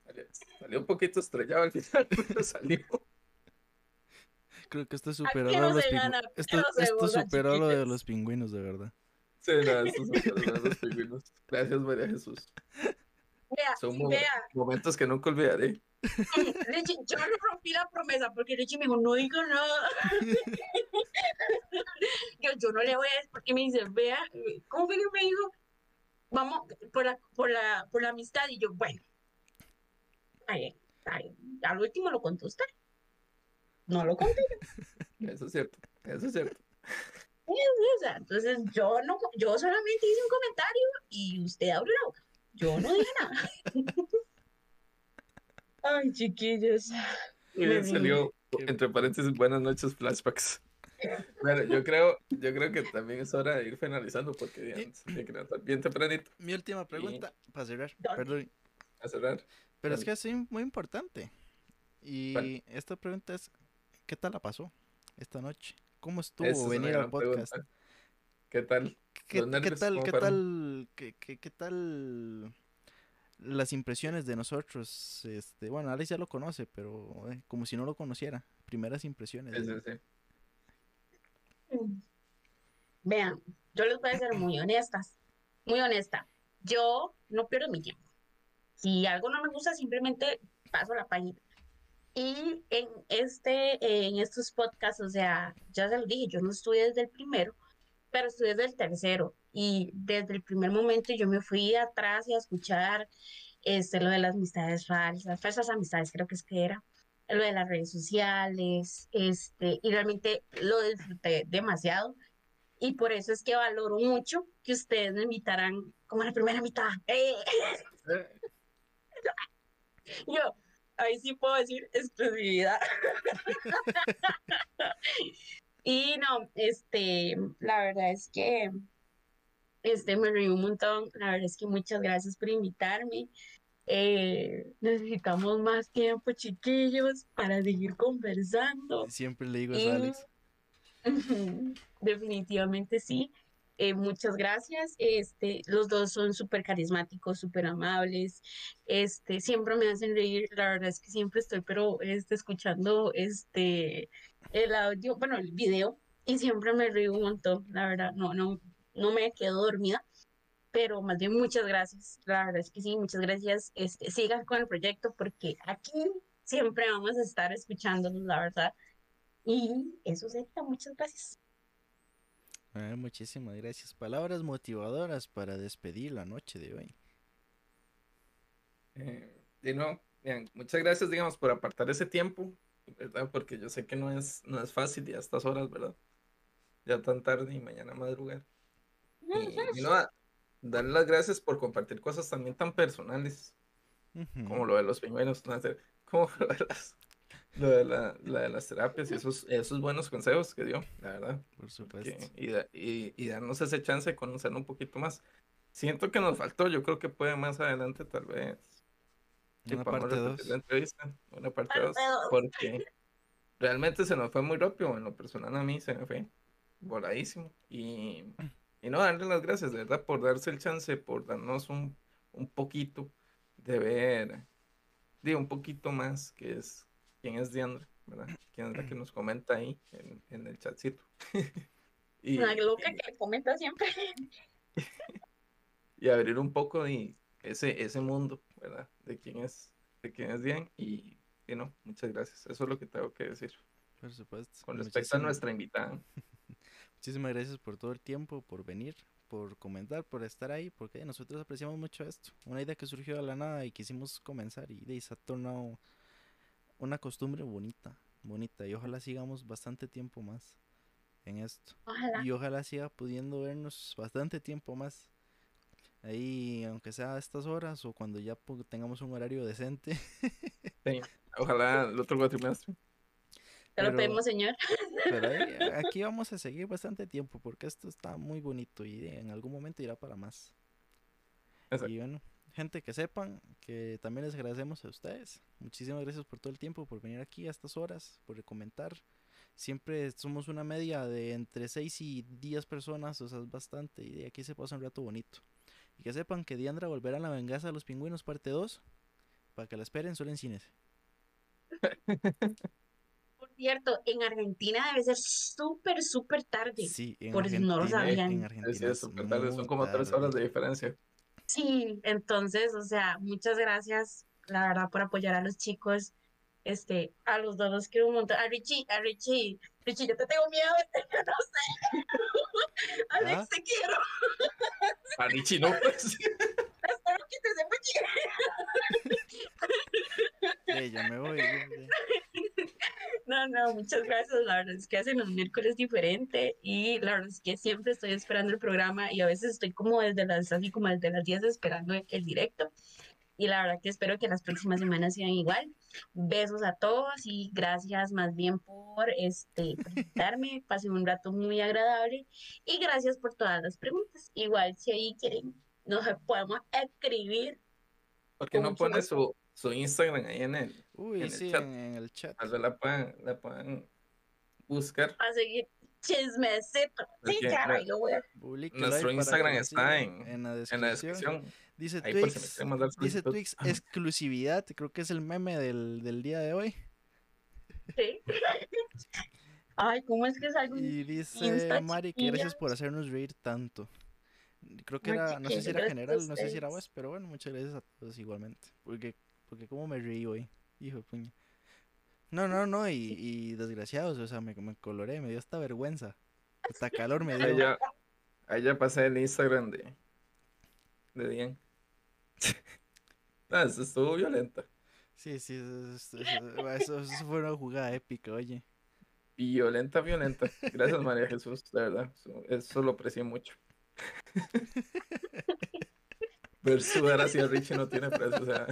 salió, salió un poquito estrellado al final, pero salió. Creo que esto superó no a los gana, Esto, esto superó lo de los pingüinos, de verdad. Sí, no, estos son los pingüinos. Gracias, María Jesús. Vea, Son vea, momentos que nunca olvidaré. Richie, yo no rompí la promesa porque Richie me dijo, no digo nada. yo, yo no le voy a decir porque me dice, vea, ¿cómo fue que me dijo? Vamos por la, por la, por la amistad. Y yo, bueno, está bien. Al último lo contó usted. No lo conté yo. Eso es cierto, eso es cierto. Entonces yo no, yo solamente hice un comentario y usted abrió la boca. Yo no dije nada. Ay, chiquillos. Y Me bien salió, entre paréntesis, buenas noches, flashbacks. Bueno, yo creo, yo creo que también es hora de ir finalizando porque ya Sí. se tiene que bien tempranito Mi última pregunta, para cerrar, perdón. a cerrar. Pero es que es muy importante. Y ¿Cuál? esta pregunta es, ¿qué tal la pasó esta noche? ¿Cómo estuvo Esa venir al podcast? pregunta. ¿Qué tal? ¿Qué, qué tal, ¿cómo qué tal, qué, qué- qué tal las impresiones de nosotros? Este, bueno, Alex ya lo conoce, pero eh, como si no lo conociera. Primeras impresiones. Sí, sí, sí. Vean, yo les voy a ser muy honestas, muy honesta. Yo no pierdo mi tiempo. Si algo no me gusta, simplemente paso la página. Y en este, en estos podcasts, o sea, ya se lo dije, yo no estuve desde el primero, pero estuve desde el tercero. Y desde el primer momento yo me fui atrás y a escuchar este, lo de las amistades falsas, falsas amistades creo que es que era, lo de las redes sociales, este, y realmente lo disfruté demasiado. Y por eso es que valoro mucho que ustedes me invitaran como a la primera mitad. Eh, Yo, ahí sí puedo decir exclusividad. Y no, este, la verdad es que este me reí un montón. La verdad es que muchas gracias por invitarme. Eh, necesitamos más tiempo, chiquillos, para seguir conversando. Siempre le digo eso Y- a Alex. Definitivamente sí. eh, muchas gracias. Este, los dos son súper carismáticos, súper amables. Este, siempre me hacen reír. La verdad es que siempre estoy, pero este, escuchando este, el audio, bueno, el video, y siempre me río un montón. La verdad, no, no, no me quedo dormida. Pero más bien muchas gracias. La verdad es que sí, muchas gracias. Este, sigan con el proyecto porque aquí siempre vamos a estar escuchándonos, la verdad. Y eso sería, muchas gracias. Ah, muchísimas gracias. Palabras motivadoras para despedir la noche de hoy. Eh, y no, bien, muchas gracias, digamos, por apartar ese tiempo, ¿verdad? Porque yo sé que no es, no es fácil y a estas horas, ¿verdad? Ya tan tarde y mañana madrugar. Y, y no, darle las gracias por compartir cosas también tan personales, como lo de los. Hacer- como lo de las, lo de la, la de las terapias y esos, esos buenos consejos que dio, la verdad. Por supuesto. que- y, da- y, y darnos ese chance de conocer un poquito más. Siento que nos faltó, yo creo que puede más adelante tal vez. Sí, Una parte repetir 2. la entrevista, una parte Parte 2, dos. porque realmente se nos fue muy rápido, en lo personal a mí se me fue voladísimo. Y, y no, darle las gracias, de verdad, por darse el chance, por darnos un, un poquito de ver, de un poquito más, que es quién es Diandra, ¿verdad? Quién es la que nos comenta ahí en, en el chatcito. y, Una loca que comenta siempre. y abrir un poco de ese, ese mundo, ¿verdad? De quién es, de quién es bien y, y no, muchas gracias. Eso es lo que tengo que decir. Por supuesto. Con respecto a nuestra invitada. Muchísimas gracias por todo el tiempo, por venir, por comentar, por estar ahí, porque nosotros apreciamos mucho esto. Una idea que surgió de la nada y quisimos comenzar y de ahí se ha tornado una costumbre bonita, bonita. Y ojalá sigamos bastante tiempo más en esto. Ojalá. Y ojalá siga pudiendo vernos bastante tiempo más. Ahí, aunque sea a estas horas o cuando ya tengamos un horario decente. Sí, Ojalá el otro cuatrimestre. Te lo pedimos, señor. Pero ahí, aquí vamos a seguir bastante tiempo porque esto está muy bonito y en algún momento irá para más. Exacto. Y bueno, gente que sepan que también les agradecemos a ustedes. Muchísimas gracias por todo el tiempo, por venir aquí a estas horas, por comentar. Siempre somos una media de entre 6 y 10 personas, o sea, es bastante. Y de aquí se pasa un rato bonito. Y que sepan que Diandra volverá a la venganza de los pingüinos parte 2. Para que la esperen solo en cines. Por cierto, en Argentina debe ser súper, súper tarde. Sí, en por si no lo Argentina, sabían. en Sí, Argentina sí, es súper tarde, son como tres horas de diferencia. Sí, entonces, o sea, muchas gracias, la verdad, por apoyar a los chicos. Este, a los dos los quiero un montón. A Richie, a Richie, Richie, yo te tengo miedo, yo no sé. Alex, ¿Ah? te quiero. A Richie no, pues. Espero que te se mucho. Eh, ya me voy. ya, ya. No, no, muchas gracias. La verdad es que hacen un miércoles diferente y la verdad es que siempre estoy esperando el programa y a veces estoy como desde las, así como desde las 10 esperando el directo. Y la verdad que espero que las próximas semanas sean igual. Besos a todos y gracias más bien por este por invitarme. Pasé un rato muy agradable y gracias por todas las preguntas. Igual si ahí quieren, nos podemos escribir. ¿Por qué Con no pone su, su Instagram ahí en el, Uy, En el chat. en, en el chat. tal vez la puedan, la puedan buscar? a seguir chismecito. Sí, claro, lo voy a Nuestro Instagram está en, la en la descripción. Dice Ahí Twix, dice. Twix exclusividad, creo que es el meme del, del día de hoy. Sí. Ay, ¿cómo es que salgo? Y dice Insta Mari que gracias por hacernos reír tanto. Creo que era, no sé si era general, no sé si era. West, pero bueno, muchas gracias a todos igualmente. Porque, porque como me reí hoy, hijo de puña. No, no, no, y, y desgraciados, o sea, me, me coloré, me dio esta vergüenza. Hasta calor me Ahí dio. ya, ahí ya pasé el Instagram de, de Dian. Ah, eso estuvo violenta. Sí, sí, eso, eso- eso- eso fue una jugada épica, oye. Violenta, violenta. Gracias, María Jesús, de verdad. Eso, eso lo aprecié mucho. Ver sudar hacia Richie no tiene precio, o sea.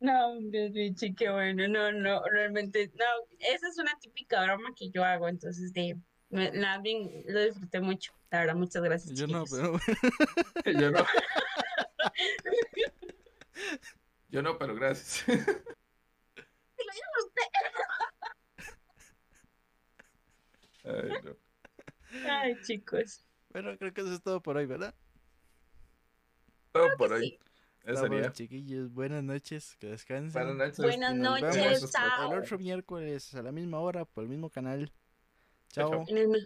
No, Richie, qué bueno. No, no, realmente, no, esa es una típica broma que yo hago, entonces de, me- nada bien, lo disfruté mucho. La verdad, muchas gracias. Yo no, pero Yo no. Yo no, pero gracias. Ay, no. chicos. Bueno, creo que eso es todo por hoy, ¿verdad? Todo Creo por hoy. sí. Eso sería. chiquillos. Buenas noches. Que descansen. Buenas noches. Buenas noches, chao. El otro miércoles a la misma hora por el mismo canal. Chao, Chao.